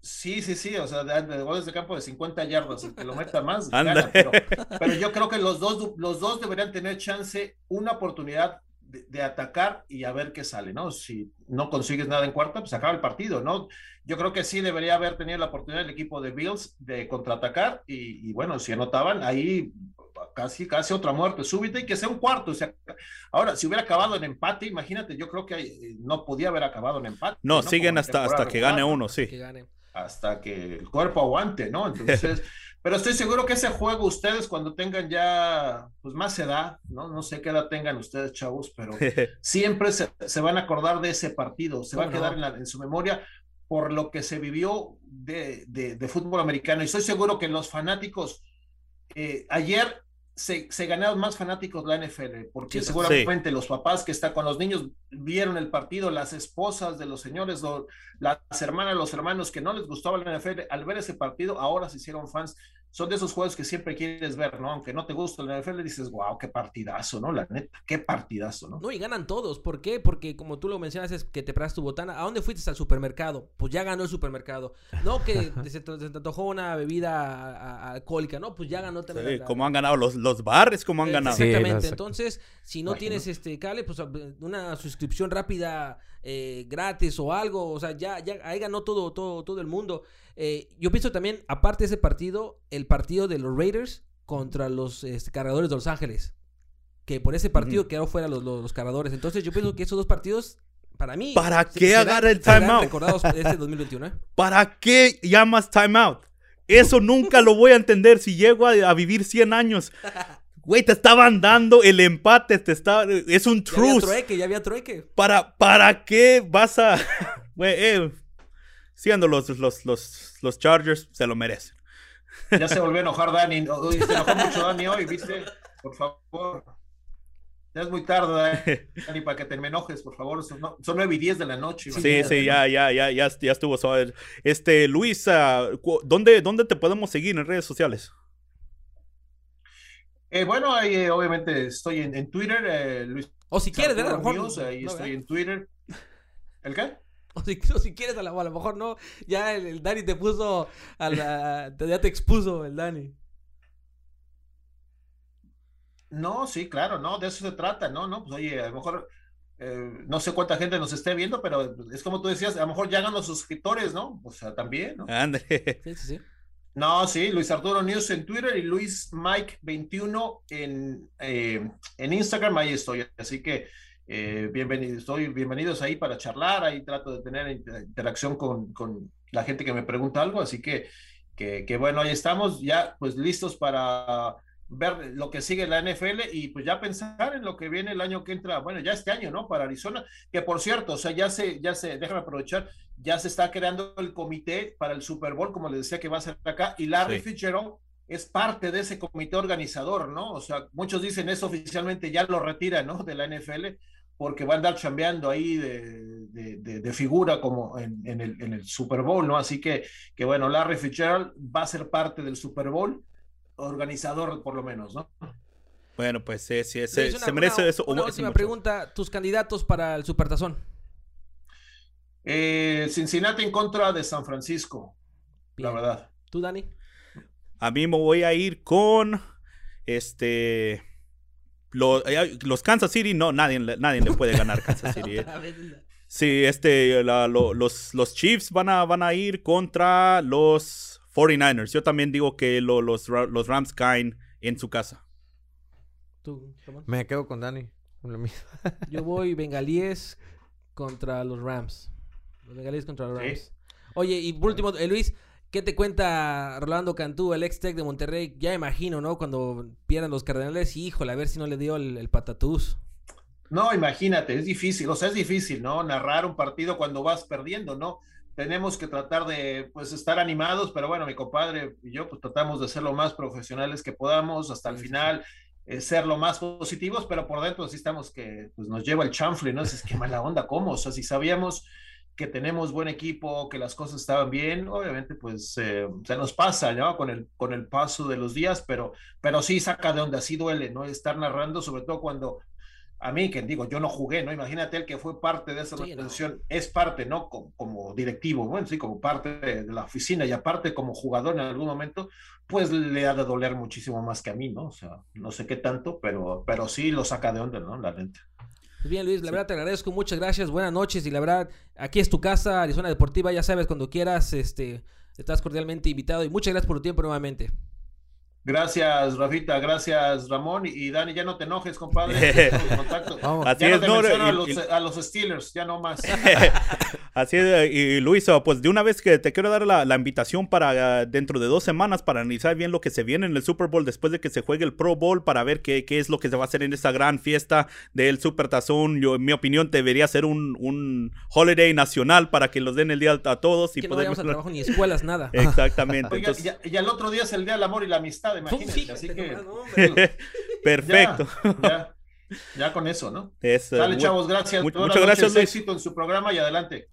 sí, sí, sí, o sea, de, goles de campo de 50 yardas, el que lo meta más, gana, pero, pero, yo creo que los dos, los dos deberían tener chance, una oportunidad de, atacar y a ver qué sale, ¿no? Si no consigues nada en cuarta, pues acaba el partido, ¿no? Yo creo que sí debería haber tenido la oportunidad el equipo de Bills de contraatacar y, bueno, si anotaban ahí casi, casi otra muerte súbita y que sea un cuarto. O sea, ahora, si hubiera acabado en empate, imagínate, yo creo que eh, no podía haber acabado en empate. No, siguen hasta, hasta que gane uno, sí. Hasta que el cuerpo aguante, ¿no? Entonces... Pero estoy seguro que ese juego ustedes cuando tengan ya pues más edad, ¿no? No sé qué edad tengan ustedes, chavos, pero siempre se, van a acordar de ese partido, se va a quedar en, su memoria por lo que se vivió de, fútbol americano. Y estoy seguro que los fanáticos, eh, ayer se, se, ganaron más fanáticos la NFL, porque seguramente los papás que están con los niños vieron el partido, las esposas de los señores, las hermanas, los hermanos que no les gustaba la NFL, al ver ese partido, ahora se hicieron fans son de esos juegos que siempre quieres ver, ¿no? Aunque no te gusta el NFL, dices, wow, qué partidazo, ¿no? La neta, qué partidazo, ¿no? No, y ganan todos. ¿Por qué? Porque como tú lo mencionas, es que te pras tu botana. ¿A dónde fuiste al supermercado? Pues ya ganó el supermercado. No, que se, te, antojó una bebida alcohólica, ¿no? Pues ya ganó también. Sí, como han ganado los, los bares, como han ganado. Exactamente. Entonces, si no tienes este cable, pues una suscripción rápida eh, gratis o algo, o sea, ya, ya ahí ganó todo, todo, todo el mundo. Eh, yo pienso también, aparte de ese partido, el partido de los Raiders contra los este, cargadores de Los Ángeles. Que por ese partido quedaron fuera los, los, cargadores. Entonces yo pienso que esos dos partidos, para mí... ¿Para qué agarra el timeout? recordados este 2021, ¿eh? ¿Para qué llamas timeout? Eso nunca lo voy a entender si llego a, a vivir 100 años. Güey, te estaban dando el empate, te estaba, es un truce. Ya había trueque, ya había trueque. ¿Para, para qué vas a...? Güey, eh, siendo los, los, los, los Chargers, se lo merecen. Ya se volvió a enojar Dani. Se enojó mucho Dani hoy, ¿viste? Por favor. Ya es muy tarde, Dani, para que te me enojes, por favor. Son, nueve y diez de la noche. Sí, sí, ya, ya, ya, ya, ya estuvo. Este, Luis, ¿dónde, ¿dónde te podemos seguir en redes sociales? Eh, bueno, ahí eh, obviamente estoy en, Twitter, eh, Luis. O si quieres, ¿verdad? ahí estoy en Twitter. ¿El qué? O si, si quieres, a, lo mejor no. Ya el, Dani te puso, a la, ya te expuso el Dani. No, sí, claro, no, de eso se trata, ¿no? No, pues oye, a lo mejor no sé cuánta gente nos esté viendo, pero es como tú decías, a lo mejor ya los suscriptores, ¿no? O sea, también, ¿no? Ande. Sí, sí, sí. No, sí, Luis Arturo News en Twitter y Luis Mike 21 en, eh, en Instagram, ahí estoy. Así que eh, bienvenidos, estoy bienvenidos ahí para charlar, ahí trato de tener interacción con, con la gente que me pregunta algo, así que, que, que bueno, ahí estamos ya pues listos para ver lo que sigue la NFL y pues ya pensar en lo que viene el año que entra, bueno, ya este año, ¿no? Para Arizona, que por cierto, o sea, ya se, ya se, déjame aprovechar, ya se está creando el comité para el Super Bowl, como les decía que va a ser acá, y Larry Fitzgerald es parte de ese comité organizador, ¿no? O sea, muchos dicen eso oficialmente ya lo retira, ¿no? De la NFL, porque va a andar chambeando ahí de, de, figura como en, en, el, en el Super Bowl, ¿no? Así que, que bueno, Larry Fitzgerald va a ser parte del Super Bowl organizador por lo menos, ¿no? Bueno, pues sí, sí, se, merece eso. Una última pregunta, tus candidatos para el Supertazón. Eh, Cincinnati en contra de San Francisco, la verdad. ¿Tú, Dani? A mí me voy a ir con este los, los Kansas City, no, nadie, nadie le puede ganar Kansas City. Eh. Sí, este, los, los Chiefs van a, van a ir contra los 49ers. Yo también digo que los, los Rams caen en su casa. ¿Tú, Me quedo con Dani. Yo voy bengalíes contra los Rams. Los bengalíes contra los Rams. Oye, y por último, eh, Luis, ¿qué te cuenta Rolando Cantú, el ex tech de Monterrey? Ya imagino, ¿no? Cuando pierdan los Cardenales, híjole, a ver si no le dio el, el patatús. No, imagínate, es difícil, o sea, es difícil, ¿no? Narrar un partido cuando vas perdiendo, ¿no? tenemos que tratar de pues estar animados, pero bueno, mi compadre y yo pues tratamos de ser lo más profesionales que podamos hasta el final, eh, ser lo más positivos, pero por dentro sí estamos que pues nos lleva el chanfle, ¿no? Es que mala onda, ¿cómo? O sea, si sabíamos que tenemos buen equipo, que las cosas estaban bien, obviamente pues eh, se nos pasa, ¿no? Con el, con el paso de los días, pero, pero sí saca de donde así duele, ¿no? Estar narrando, sobre todo cuando a mí, que digo, yo no jugué, ¿no? Imagínate el que fue parte de esa organización, es parte, ¿no? Como, directivo, bueno, sí, como parte de, la oficina y aparte como jugador en algún momento, pues le ha de doler muchísimo más que a mí, ¿no? O sea, no sé qué tanto, pero, pero sí lo saca de onda, ¿no? La gente. Pues bien, Luis, la verdad te agradezco, muchas gracias, buenas noches y la verdad, aquí es tu casa, Arizona Deportiva, ya sabes, cuando quieras, este, estás cordialmente invitado y muchas gracias por tu tiempo nuevamente. Gracias, Rafita. Gracias, Ramón. Y Dani, ya no te enojes, compadre. Así es, no, a, los, a, los, Steelers, ya no más. Así es, y Luis, pues de una vez que te quiero dar la, la, invitación para dentro de dos semanas para analizar bien lo que se viene en el Super Bowl después de que se juegue el Pro Bowl para ver qué, qué es lo que se va a hacer en esta gran fiesta del Super Tazón. Yo, en mi opinión, debería ser un, un holiday nacional para que los den el día a todos. Y que no vayamos a trabajo ni escuelas, nada. Exactamente. y, el otro día es el Día del Amor y la Amistad, imagínate. así que... Perfecto. Ya, ya, con eso, ¿no? Es, Dale, chavos, gracias. mu- muchas gracias, Luis. éxito en su programa y adelante.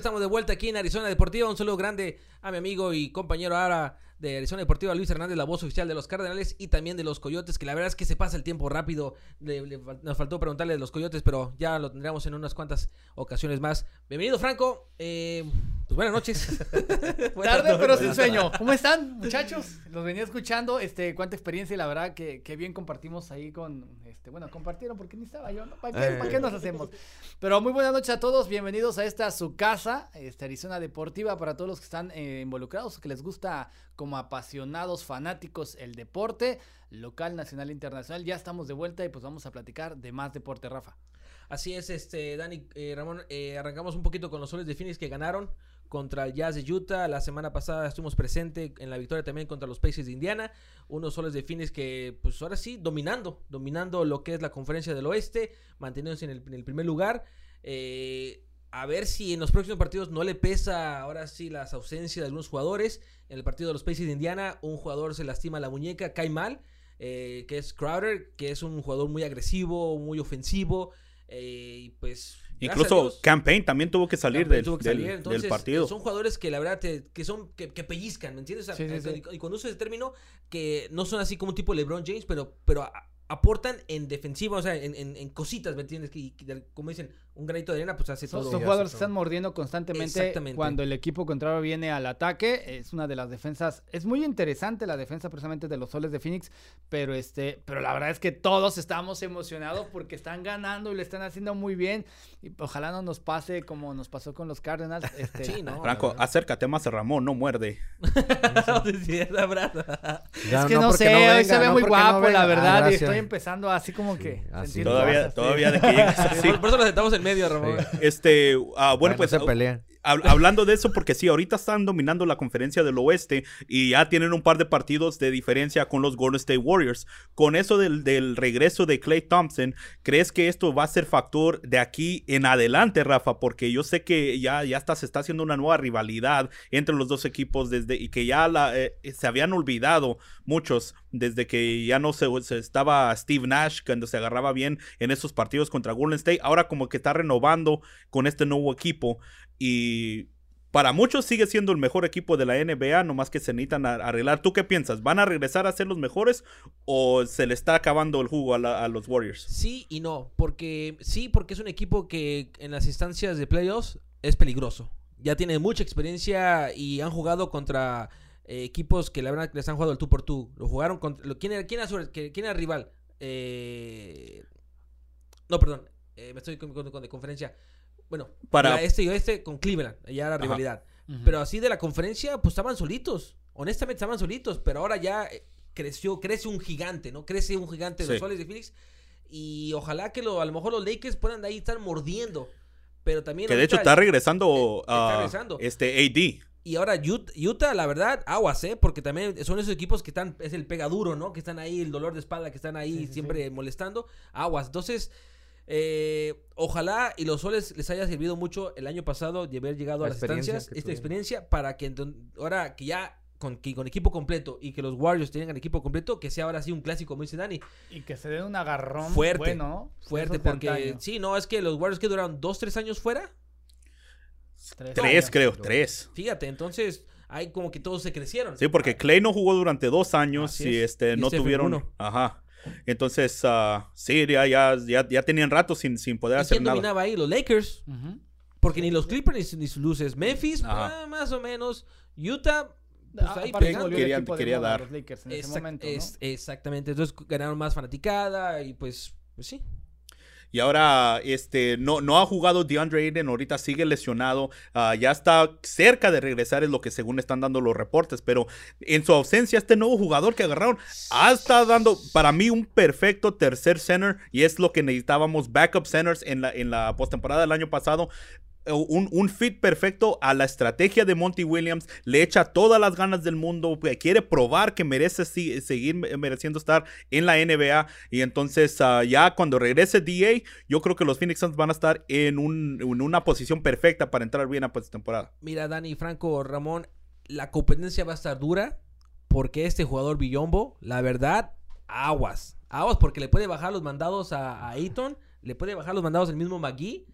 Estamos de vuelta aquí en Arizona Deportiva. Un saludo grande a mi amigo y compañero ahora de Arizona Deportiva, Luis Hernández, la voz oficial de los Cardenales y también de los Coyotes, que la verdad es que se pasa el tiempo rápido. Le- nos faltó preguntarle de los Coyotes, pero ya lo tendremos en unas cuantas ocasiones más. Bienvenido, Franco. Eh, pues buenas noches. Buenas Tarde, pero sin sueño. ¿Cómo están, muchachos? Los venía escuchando, este, cuánta experiencia y la verdad que, que bien compartimos ahí con, este, bueno, compartieron porque ni estaba yo, ¿no? ¿Para qué, Eh. para qué nos hacemos? Pero muy buenas noches a todos, bienvenidos a esta su casa, este, Arizona Deportiva, para todos los que están eh, involucrados, que les gusta como apasionados, fanáticos, el deporte, local, nacional, internacional. Ya estamos de vuelta y pues vamos a platicar de más deporte, Rafa. Así es, este, Dani, eh, Ramón, eh, arrancamos un poquito con los soles de Phoenix que ganaron contra el Jazz de Utah. La semana pasada estuvimos presente en la victoria también contra los Pacers de Indiana. Unos soles de Phoenix que, pues ahora sí, dominando, dominando lo que es la conferencia del oeste, manteniéndose en el, en el primer lugar. Eh, a ver si en los próximos partidos no le pesa ahora sí las ausencias de algunos jugadores. En el partido de los Pacers de Indiana, un jugador se lastima la muñeca, cae mal, eh, que es Crowder, que es un jugador muy agresivo, muy ofensivo. eh, y pues. Incluso Dios, Campaign también tuvo que salir, del, tuvo que del- salir. del Entonces, partido. Son jugadores que la verdad te- que son que, que pellizcan, ¿me entiendes? O sea, Sí, sí, y- sí. Y, cuando uso ese término, que no son así como un tipo LeBron James, pero, pero a- aportan en defensiva, o sea, en, en- en cositas, ¿me entiendes? Que, como dicen, un granito de arena, pues hace Son, todo. son jugadores se que están mordiendo constantemente Exactamente. cuando el equipo contrario viene al ataque. Es una de las defensas. Es muy interesante la defensa precisamente de los soles de Phoenix. Pero este, pero la verdad es que todos estamos emocionados porque están ganando y lo están haciendo muy bien. Y ojalá no nos pase como nos pasó con los Cardinals. Este, Sí, no. Franco, acércate más a Ramón, no muerde. Sí, es la verdad. Ya, Es que no, sé, hoy venga, se ve no muy no guapo, la Ah, verdad. y estoy empezando así como que. Sí, así Todavía, todavía de que llegas así. Por, por eso nos sentamos en medio, Ramón. Sí. Este, ah, bueno, Bueno, pues se pelean. Hab- hablando de eso, porque sí, ahorita están dominando la conferencia del oeste y ya tienen un par de partidos de diferencia con los Golden State Warriors. Con eso del, del regreso de Clay Thompson, ¿crees que esto va a ser factor de aquí en adelante, Rafa? Porque yo sé que ya, ya está, se está haciendo una nueva rivalidad entre los dos equipos desde y que ya la, eh, se habían olvidado muchos desde que ya no se, se estaba Steve Nash cuando se agarraba bien en esos partidos contra Golden State. Ahora como que está renovando con este nuevo equipo y para muchos sigue siendo el mejor equipo de la NBA, nomás que se necesitan arreglar. ¿Tú qué piensas? ¿Van a regresar a ser los mejores o se le está acabando el jugo a, los Warriors? Sí y no, porque sí, porque es un equipo que en las instancias de playoffs es peligroso. Ya tiene mucha experiencia y han jugado contra eh, equipos que la verdad les han jugado el tú por tú. Lo jugaron contra. ¿quién, era, quién, era, quién era rival? Eh, no, perdón. eh, me estoy con, con- conferencia. Bueno, Para- este y oeste con Cleveland. Ya la Ajá. rivalidad. Pero así de la conferencia, pues estaban solitos. Honestamente estaban solitos, pero ahora ya eh, creció, crece un gigante, ¿no? Crece un gigante de Sí. los soles de Phoenix. Y ojalá que lo, a lo mejor los Lakers puedan de ahí estar mordiendo. Pero también. Que de hecho está regresando, Eh, está regresando. este AD. Y ahora Ut- Utah, la verdad, aguas, ¿eh? Porque también son esos equipos que están, es el pegaduro, ¿no? Que están ahí, el dolor de espalda, que están ahí Sí, sí, siempre molestando. Aguas. Entonces, eh, ojalá y los soles les haya servido mucho el año pasado de haber llegado La a las instancias, esta tuvieron. experiencia, para que ahora que ya con, que- con equipo completo y que los Warriors tengan equipo completo, que sea ahora sí un clásico, como dice Dani. Y que se den un agarrón Fuerte, bueno, ¿no? Fuerte, porque antaño. sí, no, es que los Warriors que duraron dos, tres años fuera, Tres Tres, años. creo, tres. fíjate, entonces hay como que todos se crecieron. Sí, porque Clay no jugó durante dos años Así y es. este Y no Stephen tuvieron. uno. Ajá. Entonces, ah, sí, ya, ya, ya, ya tenían rato sin, sin poder ¿Y hacer quién nada. dominaba ahí? Los Lakers. Porque ni los Clippers ni, ni sus luces. Memphis, ah, más o menos. Utah, pues Ah, ahí aparte pegando. volvió el Quería- quería dar. los Lakers en ese Exact- momento, ¿no? es- exactamente. Entonces ganaron más fanaticada y pues, pues sí. Y ahora este, no, no ha jugado DeAndre Ayton, ahorita sigue lesionado, ah, ya está cerca de regresar, es lo que según están dando los reportes, pero en su ausencia este nuevo jugador que agarraron ha estado dando para mí un perfecto tercer center y es lo que necesitábamos, backup centers en la, en la postemporada del año pasado. Eh, Un, un fit perfecto a la estrategia de Monty Williams, le echa todas las ganas del mundo, que quiere probar que merece si- seguir mereciendo estar en la NBA y entonces ah, ya cuando regrese DA, yo creo que los Phoenix Suns van a estar en, un- en una posición perfecta para entrar bien a postemporada. Mira, Dani, Franco, Ramón, la competencia va a estar dura porque este jugador Billombo, la verdad, aguas. Aguas porque le puede bajar los mandados a, a le puede bajar los mandados el mismo McGee.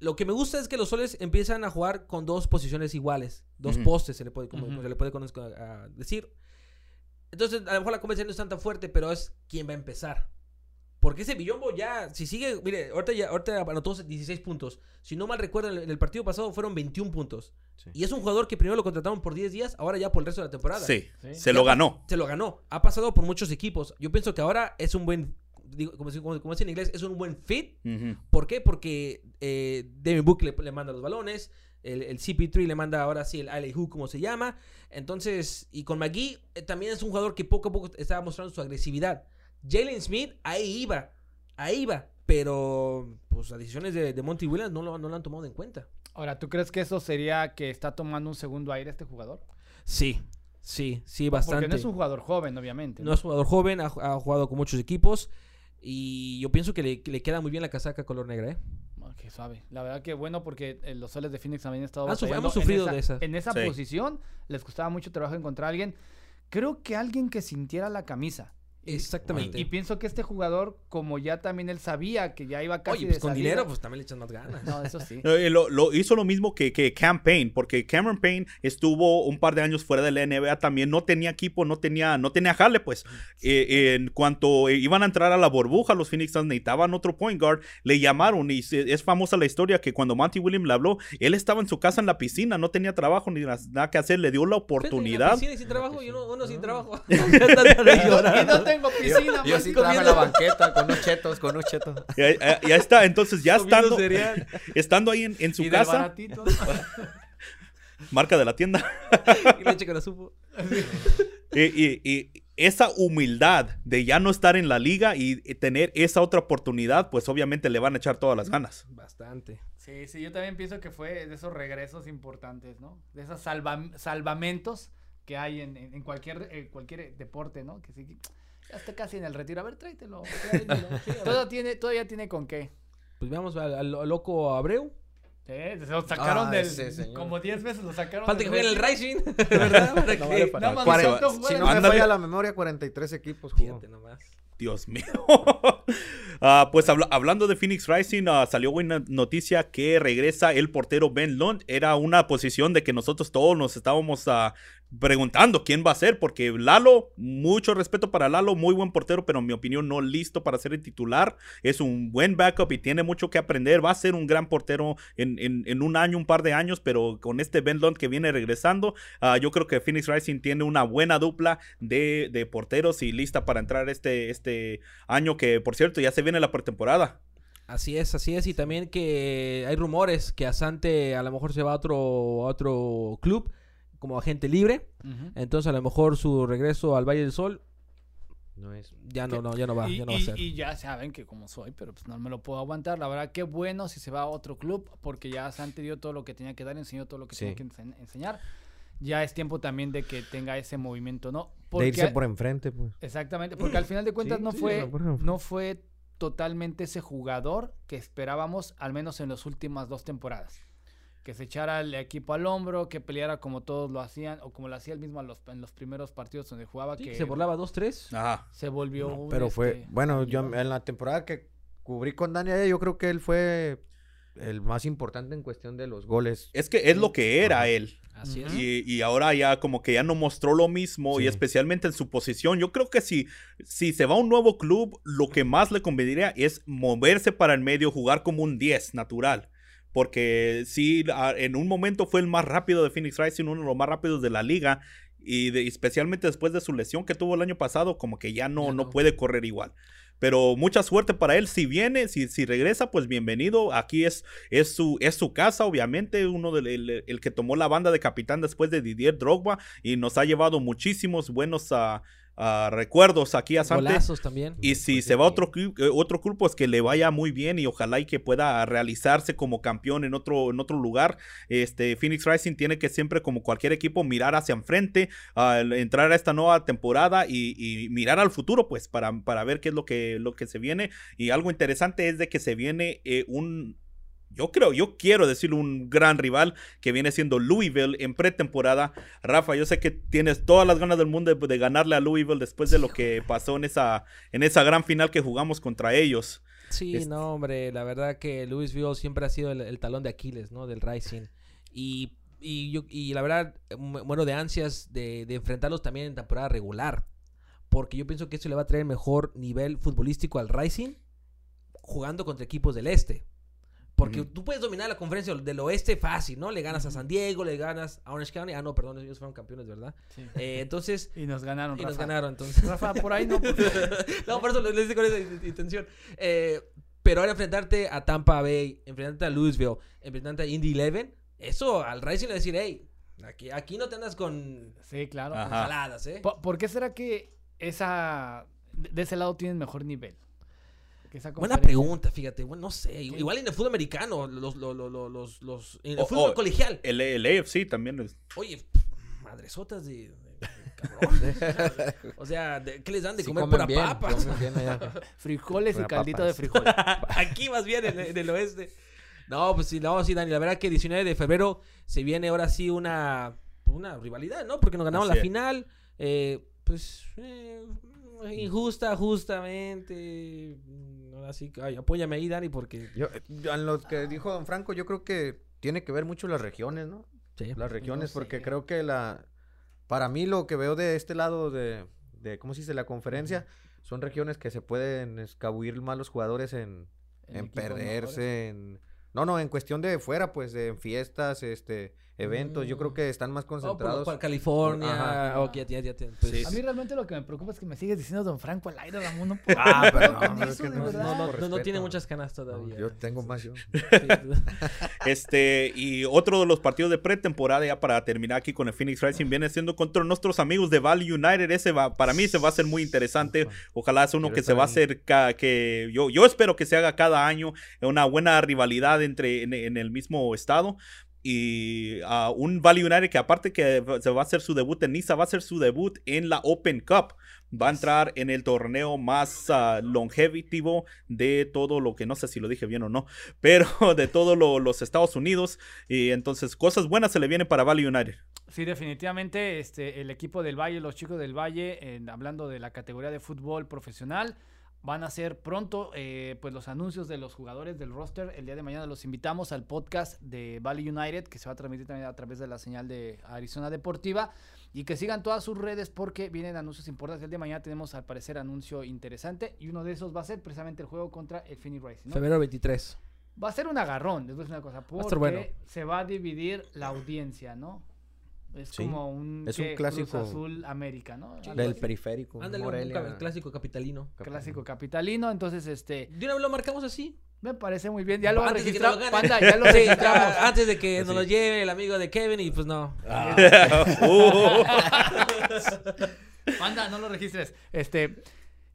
Lo que me gusta es que los soles empiezan a jugar con dos posiciones iguales, dos postes, se le puede, como, se le puede a- decir. Entonces, a lo mejor la competencia no es tan fuerte, pero es quién va a empezar. Porque ese Billombo ya, si sigue, mire, ahorita, ya, ahorita anotó 16 puntos. Si no mal recuerdo, en el, en el partido pasado fueron 21 puntos. Sí. Y es un jugador que primero lo contrataron por 10 días, ahora ya por el resto de la temporada. Sí, Sí. se lo ganó. Se lo ganó. Ha pasado por muchos equipos. Yo pienso que ahora es un buen, digo, como, como, como es en inglés, es un buen fit. ¿Por qué? Porque eh, Devin Book le, le manda los balones. El, el CP3 le manda ahora sí el alley hoop, como se llama. Entonces, y con McGee eh, también es un jugador que poco a poco estaba mostrando su agresividad. Jalen Smith, ahí iba. Ahí iba. Pero, pues, las decisiones de, de Monty Williams no lo, no lo han tomado en cuenta. Ahora, ¿tú crees que eso sería que está tomando un segundo aire este jugador? Sí, sí, sí, bastante. Porque no es un jugador joven, obviamente. No es jugador joven, ha, ha jugado con muchos equipos. Y yo pienso que le, que le queda muy bien la casaca color negra, ¿eh? Ah, Qué suave. La verdad que bueno porque eh, los soles de Phoenix también han estado batallando hemos sufrido de esa, esas. En esa Sí. posición les costaba mucho trabajo encontrar a alguien. Creo que alguien que sintiera la camisa. Exactamente. Y, y pienso que este jugador, como ya también él sabía que ya iba casi Oye, de pues con salida- dinero, pues también le echas más ganas. No, eso sí. Eh, lo, lo hizo lo mismo que, que Cam Payne, porque Cameron Payne estuvo un par de años fuera de la NBA también, no tenía equipo, no tenía, no tenía jale, pues. Eh, en cuanto eh, iban a entrar a la burbuja, los Phoenix Suns necesitaban otro point guard, le llamaron y se- es famosa la historia que cuando Monty Williams le habló, él estaba en su casa en la piscina, no tenía trabajo ni nada que hacer, le dio la Fíjate, en la oportunidad. piscina y sin trabajo, y uno, uno sin trabajo. y no tengo piscina, Yo más sí comiendo- en la banqueta con unos chetos, con unos chetos. Ya, ya- ya está, entonces ya estando, cereal. estando ahí en, en su y casa, baratito. marca de la tienda. y leche que la supo. Eh, y, y esa humildad de ya no estar en la liga y, tener esa otra oportunidad, pues obviamente le van a echar todas las ganas. Bastante. Sí, sí, yo también pienso que fue de esos regresos importantes, ¿no? De esos salva- salvamentos que hay en, en- en cualquier, eh, cualquier deporte, ¿no? Que sí, que ya está casi en el retiro. A ver, tráetelo. Todo tiene, todavía tiene con qué. Pues veamos al, al loco Abreu. Se lo sacaron Ah, del. ese señor. Como 10 veces lo sacaron. Falta que del juegue en el. Rising, ¿verdad? Para No que- vale para- Nada más faltó jugar si en no me Ándale. falla la memoria, 43 equipos jugó. Fíjate nomás. Dios mío. Ah, pues habla- hablando de Phoenix Rising, ah, salió buena noticia que regresa el portero Ben Lund. Era una posición de que nosotros todos nos estábamos ah, preguntando quién va a ser, porque Lalo, mucho respeto para Lalo, muy buen portero, pero en mi opinión no listo para ser el titular. Es un buen backup y tiene mucho que aprender. Va a ser un gran portero en, en- en un año, un par de años, pero con este Ben Lund que viene regresando, ah, yo creo que Phoenix Rising tiene una buena dupla de, de porteros y lista para entrar este, este año que, por cierto, ya se viene la pretemporada. Así es, así es. Y también que hay rumores que Asante a lo mejor se va a otro, a otro club como agente libre. Ujú. Entonces a lo mejor su regreso al Valle del Sol No es. ya no, no, ya no va, y, ya no va a y- ser. y ya saben que como soy, pero pues no me lo puedo aguantar. La verdad, qué bueno si se va a otro club, porque ya Santi dio todo lo que tenía que dar, enseñó todo lo que Sí. tenía que ense- enseñar. Ya es tiempo también de que tenga ese movimiento, ¿no? De irse Porque- por enfrente, pues. Exactamente, porque al final de cuentas Sí, no sí, fue no fue totalmente ese jugador que esperábamos, al menos en las últimas dos temporadas. Que se echara el equipo al hombro, que peleara como todos lo hacían, o como lo hacía él mismo en los, en los primeros partidos donde jugaba, Sí, que se burlaba 2-3. Ajá. se volvió un, Pero fue, este, bueno, yo en la temporada que cubrí con Dani, yo creo que él fue el más importante en cuestión de los goles. Es que es lo que era él. Así es. Y, y ahora ya como que ya no mostró lo mismo y especialmente en su posición. Yo creo que si, si se va a un nuevo club, lo que más le convendría es moverse para el medio, jugar como un 10 natural. Porque sí, a- en un momento fue el más rápido de Phoenix Rising, uno de los más rápidos de la liga. Y de- especialmente después de su lesión que tuvo el año pasado, como que ya no, no puede correr igual. Pero mucha suerte para él. Si viene, si, si regresa, pues bienvenido. Aquí es, es, su, es su casa, obviamente. Uno del el, el que tomó la banda de capitán después de Didier Drogba. Y nos ha llevado muchísimos buenos ah, recuerdos aquí a Sante. También. Y si Pues, se va a otro club, eh, otro club, pues que le vaya muy bien y ojalá y que pueda realizarse como campeón en otro, en otro lugar. Este Phoenix Rising tiene que siempre, como cualquier equipo, mirar hacia enfrente, entrar a esta nueva temporada y, y mirar al futuro, pues, para, para ver qué es lo que, lo que se viene. Y algo interesante es de que se viene eh, un. Yo creo, yo quiero decir un gran rival que viene siendo Louisville en pretemporada. Rafa, yo sé que tienes todas las ganas del mundo de, de ganarle a Louisville después de lo que pasó en esa, en esa gran final que jugamos contra ellos. Sí, Este- no, hombre, la verdad que Louisville siempre ha sido el, el talón de Aquiles, ¿no? Del Rising. Y, y, yo, y la verdad, muero de ansias de, de enfrentarlos también en temporada regular. Porque yo pienso que eso le va a traer mejor nivel futbolístico al Rising jugando contra equipos del este. Porque tú puedes dominar la conferencia del oeste fácil, ¿no? Le ganas a San Diego, le ganas a Orange County. Ah, no, perdón, ellos fueron campeones, ¿verdad? Sí. Eh, entonces, Y nos ganaron, y nos ganaron, entonces. Rafa, por ahí no. no, por eso lo hice con esa in- intención. Eh, pero ahora enfrentarte a Tampa Bay, enfrentarte a Louisville, enfrentarte a Indy Eleven, eso al Rising le decir, hey, aquí, aquí no te andas con Sí, claro. Con jaladas, ¿eh? Po- ¿Por qué será que esa de de ese lado tienen mejor nivel? Que esa Buena pregunta, fíjate. Bueno, no sé. Igual en el fútbol americano, los, los, los, los, los- los- en el O- fútbol o- colegial. El, el AFC también es. Oye, madresotas de... de- cabrón. o sea, de- ¿qué les dan de Sí comer comen pura bien, papa? comen bien allá. Frijoles y caldito de papas. frijol. Aquí más bien en, en el oeste. No, pues sí, no, sí, Dani. La verdad que 19 de febrero se viene ahora sí una, una rivalidad, ¿no? Porque nos ganamos Así la es. final. eh, pues eh, injusta, justamente. Mm, Ahora sí, ay, apóyame ahí, Dani, porque. Yo, yo- en lo que dijo Don Franco, yo creo que tiene que ver mucho las regiones, ¿no? Sí. Las regiones, porque creo que la... Para mí lo que veo de este lado de, de ¿cómo se dice? La conferencia, son regiones que se pueden escabullir más los jugadores en, En en perderse, en... No, no, en cuestión de fuera, pues, de fiestas, este, eventos, yo creo Mm. que están más Oh, por- concentrados. por California. Ajá. ok, ya, ya, ya, pues, Sí, A mí realmente lo que me preocupa es que me sigues diciendo Don Franco al aire, Ramón. No puedo- Ah, pero es eso, que no- no, no, no, no tiene muchas canas No, todavía. yo tengo más yo. Este, y otro de los partidos de pretemporada, ya para terminar aquí con el Phoenix Rising, viene siendo contra nuestros amigos de Valley United. Ese va, para mí se va a ser muy interesante. Ojalá sea uno Quiero que se va a hacer, ca- que yo, yo espero que se haga cada año, una buena rivalidad entre en, en el mismo estado. Y ah, un Valley United que aparte que se va a hacer su debut en Niza, va a hacer su debut en la Open Cup. Va a entrar en el torneo más longevitivo de todo lo que no sé si lo dije bien o no, pero de todos los Estados Unidos. Y entonces cosas buenas se le vienen para Valley United. Sí, definitivamente este, el equipo del Valle, los chicos del Valle, hablando de la categoría de fútbol profesional, van a hacer pronto eh, pues los anuncios de los jugadores del roster. El día de mañana los invitamos al podcast de Valley United, que se va a transmitir también a través de la señal de Arizona Deportiva. Y que sigan todas sus redes porque vienen anuncios importantes. El día de mañana tenemos al parecer anuncio interesante. Y uno de esos va a ser precisamente el juego contra el Phoenix Rising. ¿no? Febrero 23. Va a ser un agarrón, les voy a decir una cosa, porque bueno. se va a dividir la audiencia, ¿no? Es Sí, como un, es un clásico. Cruz Azul América, ¿no? Algo Del periférico. Ándale, un Morelia. ca- clásico capitalino. clásico capitalino, entonces este De una vez lo marcamos así. me parece muy bien. Ya lo Antes de que registramos, nos lo. Panda, ya lo Sí, registramos. antes de que Pues nos sí. lo lleve el amigo de Kevin y pues no. Uh, Panda, no lo registres. Este,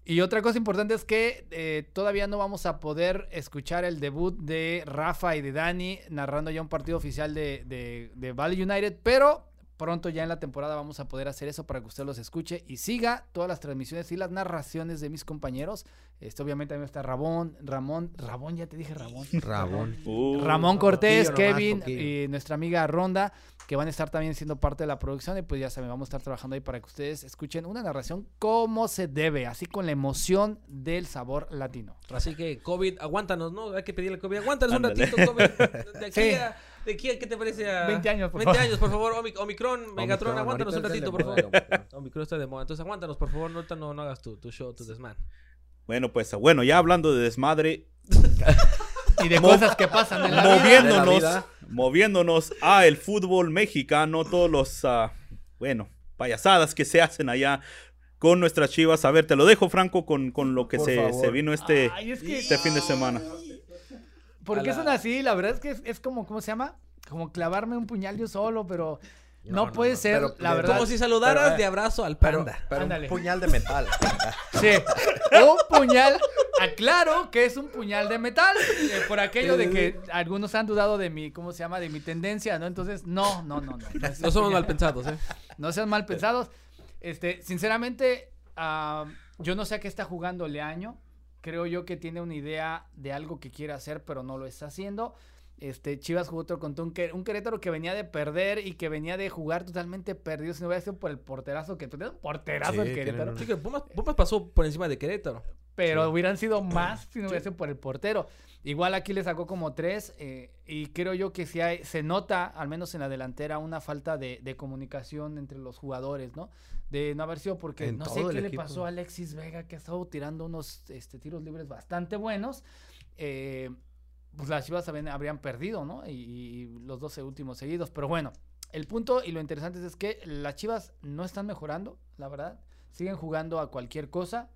y otra cosa importante es que eh, todavía no vamos a poder escuchar el debut de Rafa y de Dani narrando ya un partido oficial de, de, de Valley United, pero Pronto ya en la temporada vamos a poder hacer eso para que usted los escuche y siga todas las transmisiones y las narraciones de mis compañeros. Este, obviamente también está Ramón, Ramón, Ramón, ya te dije Ramón. Rabón. Uh, Ramón Cortés, poquillo Kevin y nuestra amiga Ronda, que van a estar también siendo parte de la producción. Y pues ya saben, vamos a estar trabajando ahí para que ustedes escuchen una narración como se debe, así con la emoción del sabor latino. Así que, COVID, aguántanos, ¿no? Hay que pedirle COVID, aguántanos un ratito, COVID. De aquí, Sí. a, de a, ¿qué te parece? A 20 años, por 20 favor. años, por favor. Omic- Omicron, Megatron, Omicron, aguántanos un ratito, por favor. Omicron está de moda. Entonces, aguántanos, por favor. Ahorita no, no hagas tu, tu show, tu desmán. Bueno, pues bueno, ya hablando de desmadre, Y de cosas que pasan en la vida. moviéndonos, la vida. moviéndonos a el fútbol mexicano, todos los, ah, bueno, payasadas que se hacen allá con nuestras chivas. A ver, te lo dejo, Franco, con, con lo que se, vino este, Ay, es que- este fin de semana. ¿Por qué la- son así? La verdad es que es, es como, ¿cómo se llama? Como clavarme un puñal yo solo, pero no, puede no, ser, pero- la verdad. Como si saludaras Pero, eh, de abrazo al panda. pero un puñal de metal. Sí, un puñal, aclaro que es un puñal de metal, eh, por aquello de que algunos han dudado de mi, ¿cómo se llama? De mi tendencia, ¿no? Entonces, no, no, no, no. No, No somos mal pensados, ¿eh? No sean mal pensados. Este, sinceramente, ah, yo no sé a qué está jugando Leaño. Creo yo que tiene una idea de algo que quiere hacer, pero no lo está haciendo. Este, Chivas jugó otro contra un, Quer- un Querétaro que venía de perder y que venía de jugar totalmente perdido. Si no hubiera sido por el porterazo que tenía un porterazo Sí, el Querétaro. que Pumas pasó por encima de Querétaro. Pero hubieran sido más si no hubiera sido por el portero. Igual aquí le sacó como tres. eh, y creo yo que sí hay, se nota, al menos en la delantera, una falta de, de comunicación entre los jugadores, ¿no? De no haber sido porque En no sé qué le equipo. pasó a Alexis Vega, que ha estado tirando unos este, tiros libres bastante buenos. Eh, pues las Chivas habrían, habrían perdido, ¿no? Y, y los 12 últimos seguidos. Pero bueno, el punto y lo interesante es que las Chivas no están mejorando, la verdad. Siguen jugando a cualquier cosa.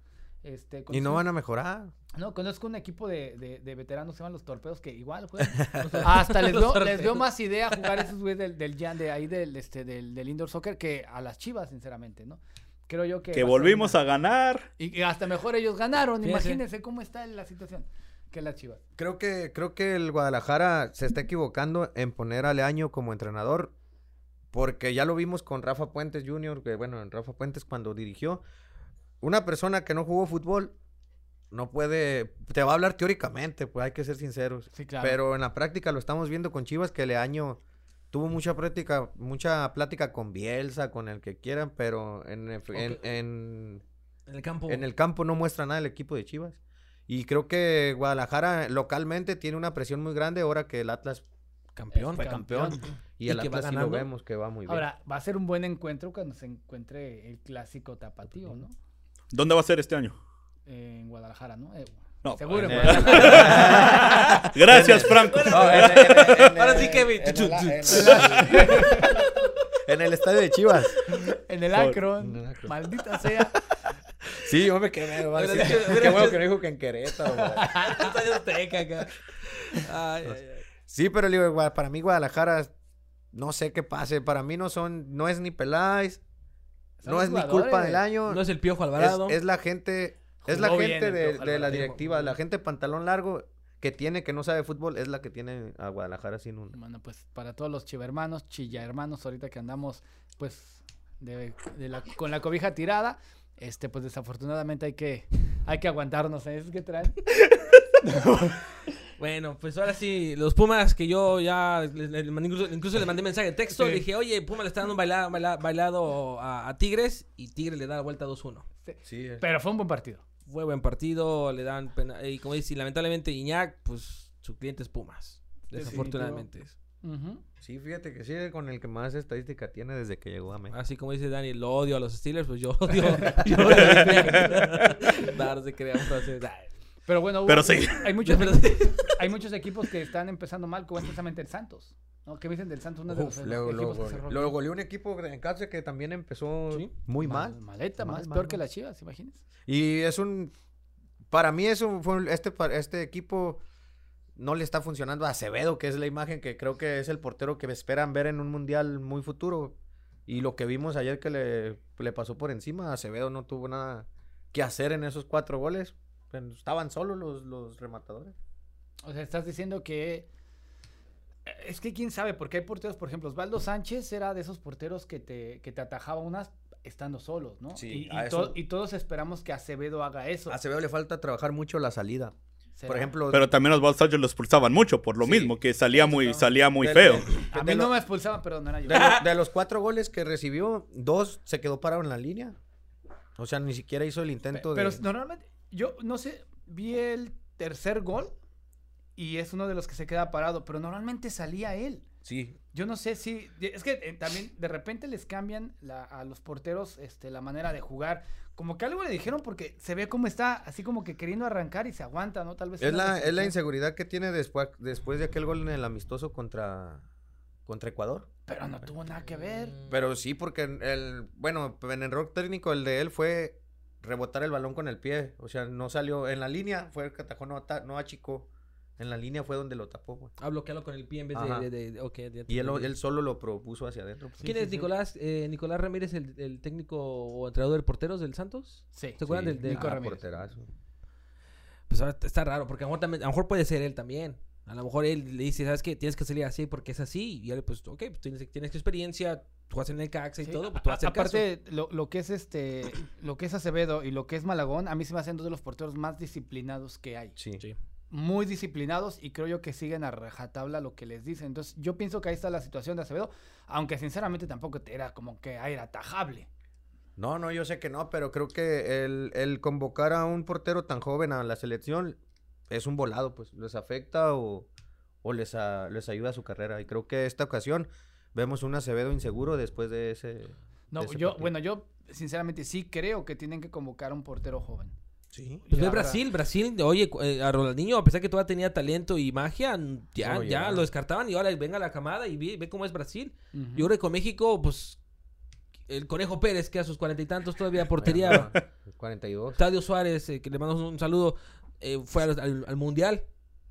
Este, y no van a mejorar. No, conozco un equipo de, de, de veteranos que se llaman los torpedos que igual juegan. Hasta les veo, les veo más idea jugar esos güeyes del, del, Jan- de ahí del, este, del, del indoor soccer que a las chivas, sinceramente, ¿no? Creo yo que. Que a volvimos a ganar. Y y hasta mejor ellos ganaron. Imagínense cómo está la situación que las chivas. Creo que, creo que el Guadalajara se está equivocando en poner a Leaño como entrenador. Porque ya lo vimos con Rafa Puentes Jr., que bueno, Rafa Puentes cuando dirigió. Una persona que no jugó fútbol no puede. Te va a hablar teóricamente, pues hay que ser sinceros. Sí, claro. Pero en la práctica lo estamos viendo con Chivas que Leaño tuvo mucha práctica, mucha plática con Bielsa, con el que quieran, pero en, en- Ok. en- En el campo. en el campo no muestra nada el equipo de Chivas. Y creo que Guadalajara localmente tiene una presión muy grande ahora que el Atlas campeón. fue campeón. Y, Y el Atlas sí lo vemos que va muy bien. Ahora, va a ser un buen encuentro cuando se encuentre el clásico tapatío, ¿no? ¿Dónde va a ser este año? En Guadalajara, ¿no? Eh, No, Seguro. en. Gracias, Franco. Ahora sí, Kevin. En el, estadio de Chivas. En el Akron. en el Akron. Maldita sea. Sí, decir, dicho- hubiera Qué bueno que no dijo que en Querétaro. Ay, ay, ay. Sí, pero digo, para mí Guadalajara, no sé qué pase. Para mí no son, no es ni Peláez, no es ni culpa del año. No es el Piojo es, Alvarado. es la gente, es la gente de, de la directiva, la gente pantalón largo que tiene, que no sabe fútbol, es la que tiene a Guadalajara sin un... Bueno, pues para todos los chivermanos, chilla hermanos, ahorita que andamos, pues, de, de la- con la cobija tirada, este, pues desafortunadamente hay que, hay que aguantarnos, ¿eh? ¿Es que traen? Bueno, pues ahora sí, los Pumas que yo ya les- les mandé- incluso, incluso les mandé mensaje de texto, Sí. le dije, oye, Puma le está dando un baila- baila- bailado a, a Tigres y Tigres le da la vuelta 2-1. Sí, es- Pero fue un buen partido. Fue buen partido, le dan pena, y como dice, lamentablemente Iñak, pues su cliente es Pumas, desafortunadamente. Ujú. sí, fíjate que sí, con el que más estadística tiene desde que llegó a México. Así como dice Dani, lo odio a los Steelers, pues yo odio, yo odio a los Steelers. Dar se crea frase. Pero bueno, Pero sí. hay, muchos, hay muchos equipos que están empezando mal, como es precisamente el Santos. ¿No? ¿Qué me dicen del Santos? Uno de Uf, los luego, luego, luego goleó un equipo en casa que también empezó Sí. muy Mal- mal. Maleta, Mal, más mal, peor que las chivas, imagínense. Y es un. Para mí, eso fue este, este equipo no le está funcionando a Acevedo, que es la imagen que creo que es el portero que esperan ver en un mundial muy futuro. Y lo que vimos ayer que le, le pasó por encima, Acevedo no tuvo nada que hacer en esos cuatro goles. Estaban solos los, los rematadores. O sea, estás diciendo que Es que quién sabe, porque hay porteros, por ejemplo, Osvaldo Sánchez era de esos porteros que te, que te atajaba unas estando solos, ¿no? Sí, y, y to- todos esperamos que Acevedo haga eso. A Acevedo le falta trabajar mucho la salida. Por ejemplo, Pero también los Sánchez lo expulsaban mucho por lo Sí. mismo, que salía muy, salía muy de- feo. de- A mí lo- no me expulsaban, pero no era yo. de, lo- de los cuatro goles que recibió, dos se quedó parado en la línea. O sea, ni siquiera hizo el intento Pero de... normalmente, yo no sé, vi el tercer gol y es uno de los que se queda parado, pero normalmente salía él. Sí, Yo no sé si. Es que eh, también de repente les cambian la- a los porteros este, la manera de jugar. Como que algo le dijeron porque se ve como está así como que queriendo arrancar y se aguanta, ¿no? Tal vez. Es la, es la inseguridad que tiene después, después de aquel gol en el amistoso contra, contra Ecuador. Pero no tuvo nada que ver. Pero sí, porque el, bueno, en el rock técnico el de él fue rebotar el balón con el pie. O sea, no salió en la línea, fue el que atajó, no, no achicó. En la línea fue donde lo tapó. güey. A bloquearlo con el pie en vez Ajá. de, de- de- ok, ya te Y él, solo lo propuso hacia adentro. ¿Quién Sí, es sí. Nicolás? eh, Nicolás Ramírez, el, el técnico o entrenador de porteros del Santos. Sí. ¿Se acuerdan Sí, del, del- Nico ah, Ramírez. porterazo. Pues ahora está raro, porque a lo, mejor también- a lo mejor puede ser él también. A lo mejor él le dice, ¿sabes qué? Tienes que salir así porque es así. Y él, pues, ok, pues tienes, tienes experiencia, tú haces en el CAX y Sí, todo, pues tú vas a hacer caso. aparte, lo, lo que es este, lo que es Acevedo y lo que es Malagón, a mí se me hacen dos de los porteros más disciplinados que hay. Sí. Sí. Muy disciplinados y creo yo que siguen a rajatabla lo que les dicen. Entonces, yo pienso que ahí está la situación de Acevedo, aunque sinceramente tampoco era como que era atajable. No, no, yo sé que no, pero creo que el, el convocar a un portero tan joven a la selección es un volado, pues les afecta o, o les, a- les ayuda a su carrera. Y creo que esta ocasión vemos un Acevedo inseguro después de ese... No, ese yo, partido. bueno, yo sinceramente sí creo que tienen que convocar a un portero joven. Sí. Pues ve Brasil, Brasil, oye, eh, a Ronaldinho, a pesar que todavía tenía talento y magia, ya, ya lo descartaban y ahora venga la camada y ve, ve cómo es Brasil. Yo creo que con México, pues, el Conejo Pérez, que a sus cuarenta y tantos todavía portería, 42. Estadio Suárez, eh, que le mandamos un saludo, eh, fue al, al- al Mundial.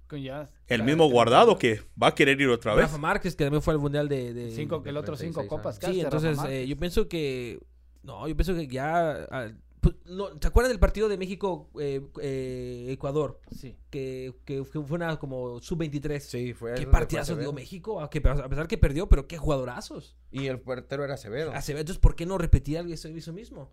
Con ya- El mismo guardado que va a querer ir otra vez. Rafa Márquez, que también fue al Mundial de... de- Cinco, el otro cinco 36 copas. Sí, entonces eh, yo pienso que... No, yo pienso que ya... ah, no, ¿Se acuerdan del partido de México-Ecuador? Sí. que, que fue fue una como sub-23. Sí, fue Qué partidazo dio. México, a, que, a pesar que perdió, pero qué jugadorazos. Y el portero era Acevedo. Acevedo, entonces, ¿por qué no repetir algo eso, eso mismo?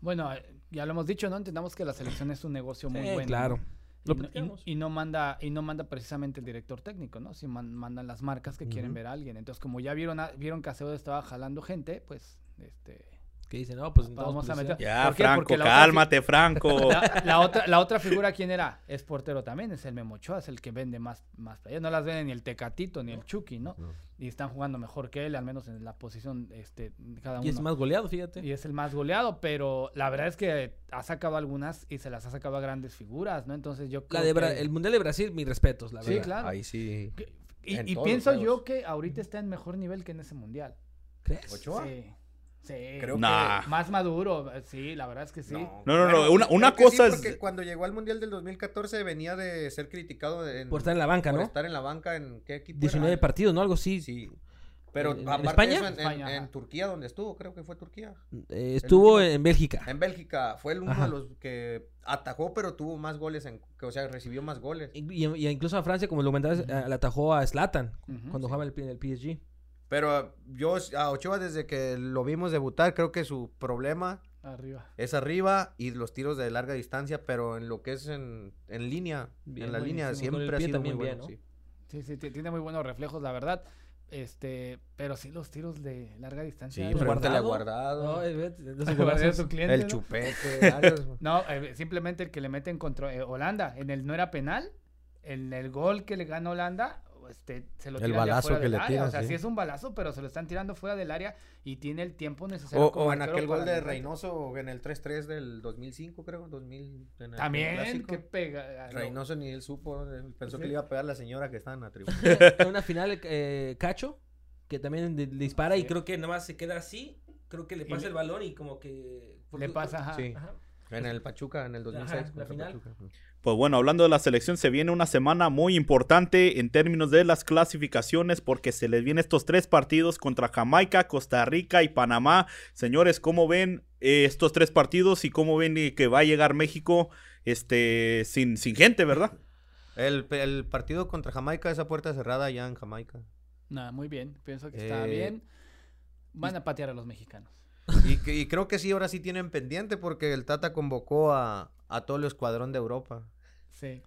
Bueno, eh, ya lo hemos dicho, ¿no? Entendamos que la selección es un negocio muy Sí, bueno. claro. Y Lo no, y- no manda y no manda precisamente el director técnico, ¿no? Si man- mandan las marcas que quieren ver a alguien. Entonces, como ya vieron a- vieron que Acevedo estaba jalando gente, pues este Que dicen, no, pues Vamos vamos a meter- Ya. Franco, otra cálmate, Franco. la, la otra la otra figura quién era? Es portero también, es el Memo Ochoa, es el que vende más más playeras. No las vende ni el Tecatito ni el Chucky, ¿no? No. Y están jugando mejor que él, al menos en la posición este cada uno. Y es más goleado, fíjate. Y es el más goleado, pero la verdad es que ha sacado algunas y se las ha sacado a grandes figuras, ¿no? Entonces yo La creo de Bra- que- el Mundial de Brasil, mis respetos, la Sí, verdad. claro. Ahí sí. que- y, y pienso yo que ahorita está en mejor nivel que en ese mundial. ¿Crees? ¿Ochoa? Sí. Sí. Creo Nah. Más maduro, sí, la verdad es que sí. No, no, no, una- una que cosa sí, es- porque cuando llegó al Mundial del 2014 venía de ser criticado en- Por estar en la banca, por ¿no? estar en la banca en qué equipo 19 era? partidos, ¿no? Algo así. Sí. Pero ¿En- aparte España? eso, en, España. Turquía, donde estuvo, creo que fue Turquía. Eh, estuvo en Bélgica. En Bélgica fue el uno Ajá. de los que atajó, pero tuvo más goles, en, que, o sea, recibió más goles. Y, y- y incluso a Francia, como lo comentabas, eh, le atajó a Zlatan Ujú, cuando sí. jugaba en el, en el PSG. Pero yo a Ochoa desde que lo vimos debutar, creo que su problema Arriba. es arriba y los tiros de larga distancia, pero en lo que es en, en línea, Bien, en la línea siempre ha sido muy bueno. bien, sí. Sí, sí, ti- tiene muy buenos reflejos, la verdad. Este, pero sí los tiros de larga distancia. Sí, Guardado. Guardado, No, eh, guardé golazos. a su cliente, el ¿no? chupete, varios. No, eh, simplemente el que le meten contra eh, Holanda. En el no era penal. En el gol que le gana Holanda, este, se lo El tiran de balazo que del le área. tiran, O sea, sí. sí es un balazo, pero se lo están tirando fuera del área y tiene el tiempo necesario. O, en aquel gol de. Reynoso en el 3-3 del 2005, creo, 2000. en el También, clásico. que pega. no, Reynoso ni él supo, eh, pensó que le iba a pegar la señora que estaba en la tribuna. En una final, eh, Cacho, que también le dispara y creo que nada más se queda así. Creo que le pasa le- el balón y como que... Le pasa, ajá. Sí. Ajá. En el Pachuca, en el 2006. Ajá, la final. Pachuca. Pues bueno, hablando de la selección, se viene una semana muy importante en términos de las clasificaciones porque se les vienen estos tres partidos contra Jamaica, Costa Rica y Panamá. Señores, ¿cómo ven eh, estos tres partidos y cómo ven eh, que va a llegar México este, sin, sin gente, verdad? El, el partido contra Jamaica es a puerta cerrada ya en Jamaica. Nada, muy bien. Pienso que está Eh, bien. Van a patear a los mexicanos. Y, y creo que sí, ahora sí tienen pendiente porque el Tata convocó a, a todo el escuadrón de Europa. Sí. Eh,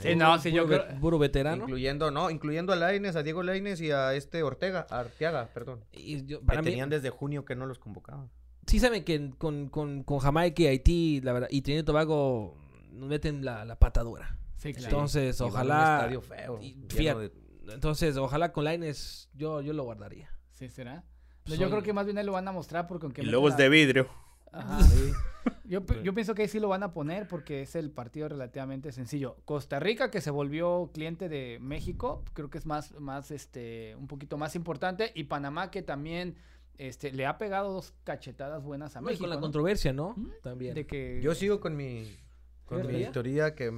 Sí, no, sí, yo Puro, creo. puro veterano. Incluyendo, no, incluyendo a Laines, a Diego Laines y a este Ortega, a Arteaga, perdón. Y yo- Que mí, tenían desde junio que no los convocaban. sí saben que con, con, con Jamaica y Haití, la verdad, y Trinidad y Tobago nos meten la, la patadura. Sí, claro. Entonces, un ojalá. estadio feo, y de- Entonces, ojalá con Laines yo, yo lo guardaría. Sí, será. No, Son- yo creo que más bien ahí lo van a mostrar porque aunque Y meta luego es la- de vidrio. Ajá. Yo, yo pienso que ahí sí lo van a poner porque es el partido relativamente sencillo. Costa Rica, que se volvió cliente de México, creo que es más, más este, un poquito más importante. Y Panamá, que también este, le ha pegado dos cachetadas buenas a No, y México. con la ¿no? controversia, ¿no? También. De que Yo sigo con mi, con ¿Qué mi teoría? que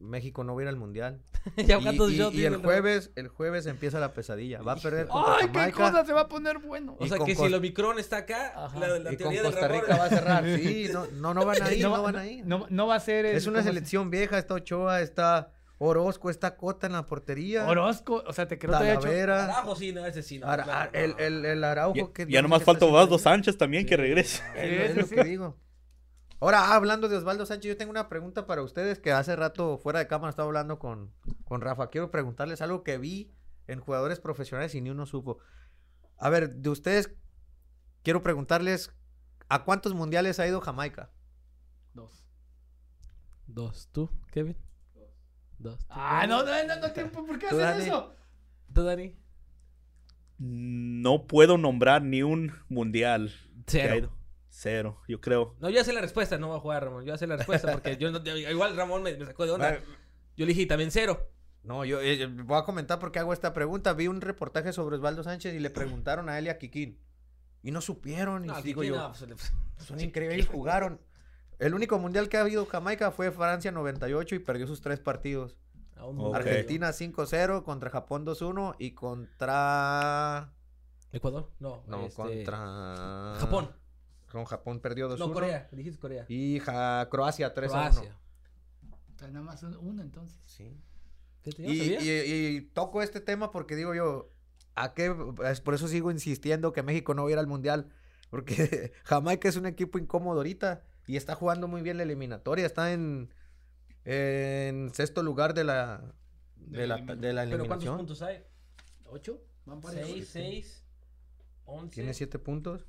México no va a ir al mundial. Ya Y, cuántos y- shots y tiene el jueves, el jueves empieza la pesadilla. Va a perder contra ¡Ay, qué cosa! Se va a poner bueno. O sea con que si el Omicron está acá, Ajá. la, la y con teoría del Costa Rica va a cerrar. Sí, no, no, no van a ir, no, van a ir. No, no va a ser. es una ¿cómo se- selección vieja, está Ochoa, está Orozco, está Cota en la portería. Orozco, o sea, te creo que te ha hecho. Carajo, sí, no, ese sí. No, Ara- claro, Ar- el, el, el Araujo Ya, que ya no nomás falta Osvaldo. Sánchez también que regrese. Es, lo que digo. Ahora, ah, hablando de Osvaldo Sánchez, yo tengo una pregunta para ustedes que hace rato fuera de cámara estaba hablando con, con Rafa. Quiero preguntarles algo que vi en jugadores profesionales y ni uno supo. A ver, de ustedes, quiero preguntarles, ¿a cuántos mundiales ha ido Jamaica? Dos. Dos. ¿Tú, Kevin? Dos. ¿Tú, Ah, no, no, no, no, tiempo, ¿por qué Dani. eso? ¿Tú, Dani? No puedo nombrar ni un mundial que ha Cero. Cero, yo creo. No, yo ya sé la respuesta, no voy a jugar, Ramón. Yo ya sé la respuesta porque yo no- igual Ramón me, me sacó de onda. Yo le dije también cero. No, yo eh, voy a comentar por qué hago esta pregunta. Vi un reportaje sobre Osvaldo Sánchez y le preguntaron a él y a Kikín. Y no supieron. Y No, digo Kiki, yo, no, pues, Son increíbles, jugaron. El único mundial que ha habido Jamaica fue Francia 98 y perdió sus tres partidos. Argentina 5-0, contra Japón 2-1 y contra... ¿Ecuador? No. No, este, contra... Japón. Con Japón perdió 2-1. No, Corea. Dijiste Corea. Y Ja- Croacia 3-1. Croacia. Sea, nada más un- uno entonces. Sí. ¿Qué te Y, sabía? y- y toco este tema porque digo yo, ¿a qué? Es por eso sigo insistiendo que México no va a ir al Mundial. Porque Jamaica es un equipo incómodo ahorita y está jugando muy bien la eliminatoria. Está en, en sexto lugar de la, de la, de la ¿Pero cuántos eliminación. puntos hay? ¿Ocho? Van para Seis, seis, once. Tiene siete puntos,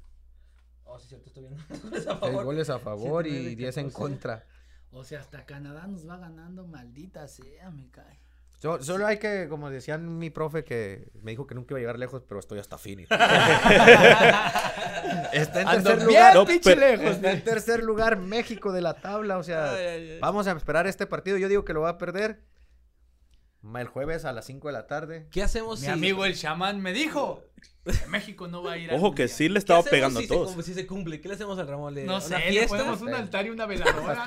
Oh, sí, cierto, estoy viendo. a seis favor. goles a favor y nueve, 10 en 14. contra. O sea, hasta Canadá nos va ganando, maldita sea, me cae. So- solo hay que, como decían mi profe, que me dijo que nunca iba a llegar lejos, pero estoy hasta Phoenix. Está en Ando tercer bien lugar. No, pero- lejos. Está en tercer lugar México de la tabla, o sea, Ay, ay, ay. vamos a esperar este partido. Yo digo que lo va a perder el jueves a las 5 de la tarde. ¿Qué hacemos Mi si... amigo el chamán me dijo México no va a ir Ojo que sí le ¿Qué estaba pegando si a se todos. cum- si se cumple, ¿qué le hacemos al Ramón? ¿Le- No una sé, le ponemos un altar y una veladora.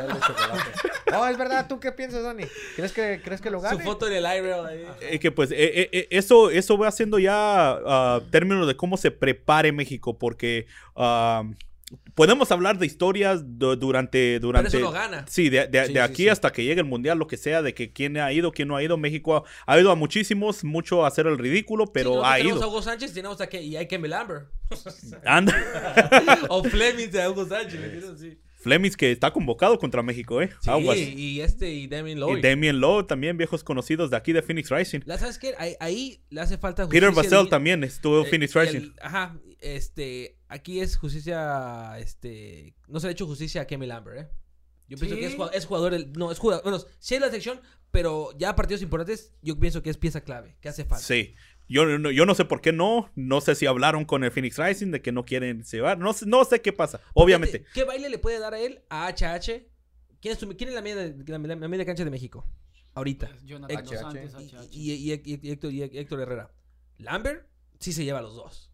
No, es verdad, ¿tú qué piensas, Dani? ¿Crees que, ¿crees que lo Su gane? foto en el aire. ahí. Eh, que pues eh, eh, eh, eso, eso va haciendo ya ah, términos de cómo se prepare México, porque ah, podemos hablar de historias du- durante, Pero durante. eso no gana. Sí, de, de- Sí, de sí, aquí sí. hasta que llegue el mundial, lo que sea, de que quién ha ido, quién no ha ido. México ha, ha ido a muchísimos, mucho a hacer el ridículo, pero ha tenemos a ido. Hugo Sánchez, tenemos a, que, y hay Amber. Anda. o Fleming de Hugo Sánchez, ¿me entiendes? Sí. Flemings que está convocado contra México, ¿eh? Sí, Aguas. y este y Damien Lloyd. Y Damien Lowe también, viejos conocidos de aquí de Phoenix Rising. La- ¿Sabes qué? Ahí, ahí le hace falta Peter justicia Basel di- también estuvo en eh, Phoenix el- Rising. ajá, este, aquí es justicia, este, no se le ha hecho justicia a Kemi Lambert, ¿eh? Yo pienso que es, es jugador, del- no, es jugador, bueno, sí es la sección, pero ya partidos importantes, yo pienso que es pieza clave, que hace falta. Sí. Yo no, yo no sé por qué no. No sé si hablaron con el Phoenix Rising de que no quieren llevar. No, sé- no sé qué pasa. Obviamente. ¿Qué baile le puede dar a él a HH? ¿Quién es, tu- quién es la, media, la, la- la media cancha de México? Ahorita. Jonathan Héctor. Y, HH. y- y- y- y Héctor, y Héctor Herrera. Lambert sí se lleva a los dos.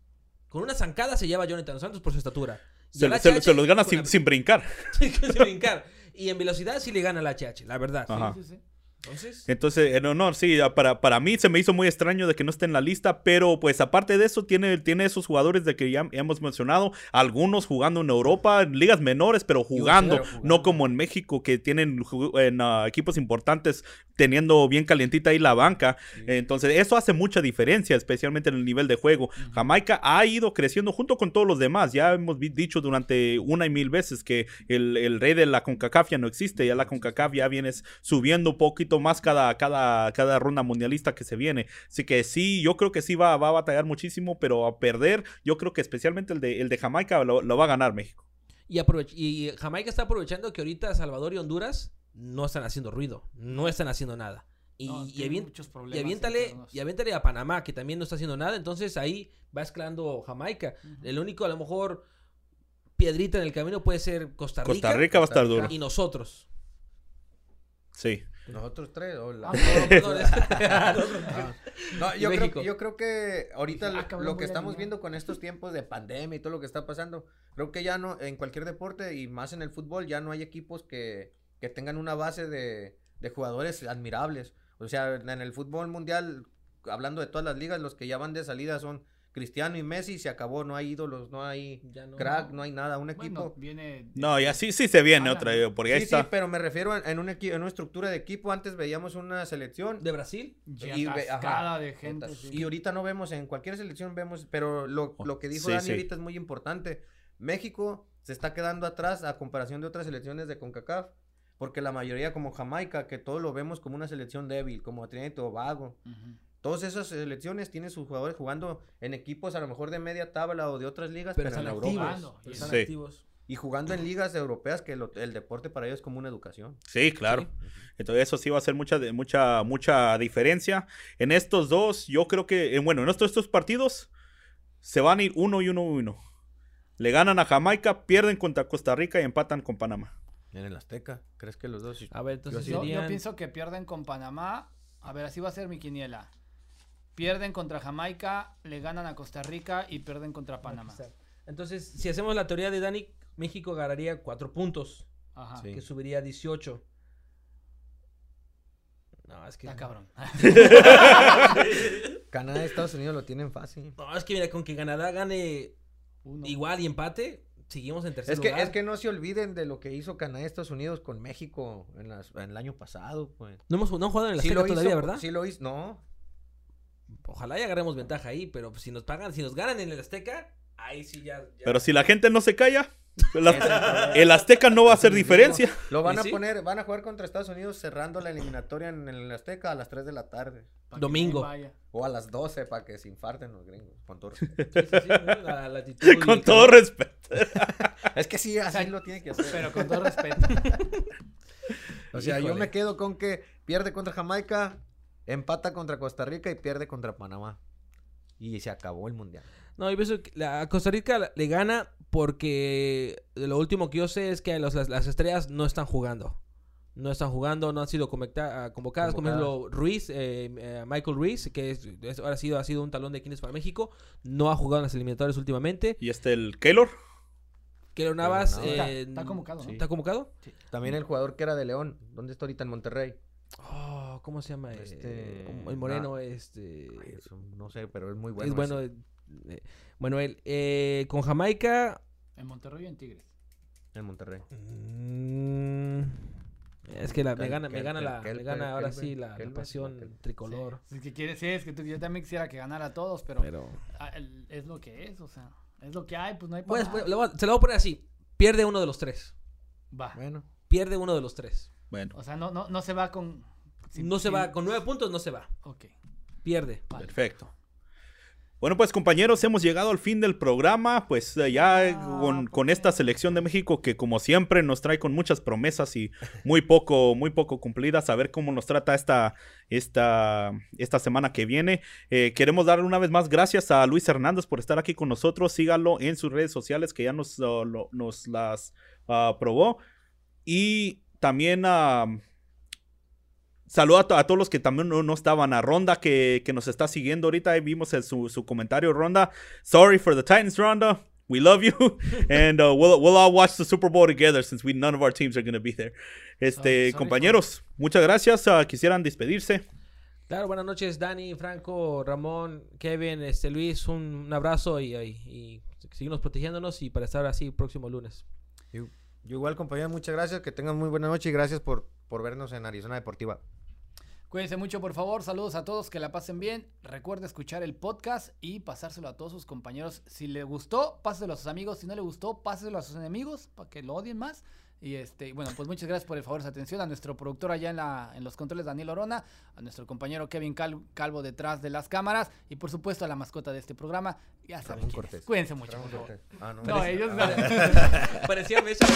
Con una zancada se lleva a Jonathan Santos por su estatura. Se, al se- HH se los gana sin, la- sin brincar. sin brincar. Y en velocidad sí le gana al HH, la verdad. Ajá. Sí, sí, sí. Entonces, Entonces, en honor, sí, para, para mí se me hizo muy extraño de que no esté en la lista, pero pues aparte de eso, tiene, tiene esos jugadores de que ya hemos mencionado, algunos jugando en Europa, en ligas menores, pero jugando, no como en México, que tienen en ah, equipos importantes teniendo bien calientita ahí la banca. Entonces, eso hace mucha diferencia, especialmente en el nivel de juego. Jamaica ha ido creciendo junto con todos los demás. Ya hemos dicho durante una y mil veces que el, el rey de la CONCACAF ya no existe. Ya la CONCACAF ya viene subiendo un poquito más cada, cada, cada ronda mundialista que se viene. Así que sí, yo creo que sí va, va a batallar muchísimo, pero a perder, yo creo que especialmente el de, el de Jamaica lo, lo va a ganar México. y, Jamaica está aprovechando que ahorita Salvador y Honduras no están haciendo ruido, no están haciendo nada. Y, No, y, tiene avien- muchos y aviéntale, y aviéntale a Panamá, que también no está haciendo nada. Entonces ahí va escalando Jamaica. El único, a lo mejor, piedrita en el camino puede ser Costa Rica. Costa Rica va a estar Costa duro. Rica. Y nosotros. Sí. Nosotros tres. o la- Ah, No, Ah. No, Y yo creo, yo creo que ahorita Ah, lo- cabrón, lo voy que estamos viendo con estos tiempos de pandemia y todo lo que está pasando, creo que ya no, en cualquier deporte y más en el fútbol, ya no hay equipos que, que tengan una base de, de jugadores admirables. O sea, en el fútbol mundial, hablando de todas las ligas, los que ya van de salida son Cristiano y Messi, se acabó, no hay ídolos, no hay no. crack, no hay nada, un equipo... Bueno, viene. No, ya sí, sí se viene otra, porque ahí Sí, sí, está. pero me refiero en, en un en una estructura de equipo. Antes veíamos una selección ¿De Brasil? Y ajá. de gente. Sí. Y ahorita no vemos, en cualquier selección vemos, pero lo, lo que dijo Sí, Dani sí. ahorita es muy importante. México se está quedando atrás a comparación de otras selecciones de CONCACAF, porque la mayoría como Jamaica, que todo lo vemos como una selección débil, como Trinidad y Tobago. Todas esas selecciones tienen sus jugadores jugando en equipos a lo mejor de media tabla o de otras ligas, Pero pero, están en activos. Europa. Y están Sí. activos. Y jugando en ligas europeas, que lo- el deporte para ellos es como una educación. Sí, claro. Entonces eso sí va a hacer mucha, mucha, mucha diferencia. En estos dos, yo creo que, bueno, en estos, estos partidos se van a ir uno y uno y uno. Le ganan a Jamaica, pierden contra Costa Rica y empatan con Panamá. En el Azteca, ¿crees que los dos? A ver, entonces. Yo, pienso que pierden con Panamá. A ver, así va a ser mi quiniela. Pierden contra Jamaica, le ganan a Costa Rica y pierden contra Panamá. Entonces, si hacemos la teoría de Dani, México ganaría cuatro puntos, Ajá. Sí. que subiría a 18. No, es que... Está cabrón. Canadá y Estados Unidos lo tienen fácil. No, es que mira, con que Canadá gane Uno. igual y empate, seguimos en tercer Es que, lugar. es que no se olviden de lo que hizo Canadá y Estados Unidos con México en, las- en el año pasado, pues. No hemos no han jugado en la Sí Azteca lo hizo, todavía, ¿verdad? Sí lo hizo, no. Ojalá ya agarremos ventaja ahí, pero si nos pagan, si nos ganan en el Azteca, ahí sí ya... ya- Pero si la gente no se calla, el, Azteca no va a hacer diferencia. Lo van ¿Y a sí? poner, van a jugar contra Estados Unidos cerrando la eliminatoria en el Azteca a las 3 de la tarde. Domingo. O a las 12 para que se infarten los gringos. Con todo respeto. Sí, sí, sí, ¿no? la, la actitud y Con todo respeto. es que sí, así lo tiene que hacer. Pero con todo respeto. o sea, yo me quedo con que pierde contra Jamaica, empata contra Costa Rica y pierde contra Panamá. Y se acabó el mundial. No, yo pienso que la a Costa Rica le gana porque lo último que yo sé es que los- las, las estrellas no están jugando. No están jugando, no han sido convocta- ah, convocadas. Como Convocadas. ejemplo, Ruiz, eh, eh, Michael Ruiz, que es, es- ahora ha sido, ha sido un talón de Quines para México. No ha jugado en las eliminatorias últimamente. Y este el Keylor. Keylor Navas. Eh, está convocado, ¿no? ¿Está convocado? También el jugador que era de León. ¿Dónde está ahorita en Monterrey? Oh, ¿Cómo se llama? Este, Este, el moreno, este... Ay, eso no sé, pero es muy bueno. es bueno. ese. eh, bueno, él, eh, con Jamaica... En Monterrey y en Tigres. En Monterrey. Mm, es que la, me gana, me gana, la, me gana ahora sí la, pasión tricolor. Sí. Es que quieres, sí, es que tú- yo también quisiera que ganara a todos, pero, Pero... ah, el- es lo que es, o sea, es lo que hay, pues no hay Pues, pues, se lo voy a poner así. Pierde uno de los tres. Va. Bueno. Pierde uno de los tres. Bueno, O sea, no, no, no se va con. Sin- no se sin- va, con nueve puntos no se va. Ok. Pierde. Vale. perfecto. Bueno, pues compañeros, hemos llegado al fin del programa, pues eh, ya Ah, con, esta selección de México que como siempre nos trae con muchas promesas y muy poco, muy poco cumplidas, a ver cómo nos trata esta, esta, esta semana que viene. Eh, queremos dar una vez más gracias a Luis Hernández por estar aquí con nosotros, síganlo en sus redes sociales que ya nos, uh, lo- nos las uh, probó. Y también a... Saludo a, to- a todos los que también no, no estaban. A Ronda que, que nos está siguiendo ahorita. Ahí vimos el- su, su comentario, Ronda. Sorry for the Titans, Ronda. We love you, and uh, we'll we'll all watch the Super Bowl together since we none of our teams are going to be there. Este, Sorry, sorry, compañeros, muchas gracias. Uh, quisieran despedirse. Claro, buenas noches, Dani, Franco, Ramón, Kevin, este Luis, un, un abrazo y, y, y seguimos protegiéndonos y para estar así el próximo lunes. Yo, yo igual, compañero, muchas gracias. Que tengan muy buena noche y gracias por, por vernos en Arizona Deportiva. Cuídense mucho, por favor. Saludos a todos, que la pasen bien. Recuerda escuchar el podcast y pasárselo a todos sus compañeros. Si le gustó, páselo a sus amigos. Si no le gustó, páselo a sus enemigos para que lo odien más. Y este, bueno, pues muchas gracias por el favor, su atención a nuestro productor allá en, la, en los controles, Daniel Orona, a nuestro compañero Kevin Cal- Calvo detrás de las cámaras y por supuesto a la mascota de este programa. Ya saben Ramón quién es. Cortés. Cuídense mucho, Ramón por favor. Cortés. Ah, no. No, ellos no. Parecía mesa.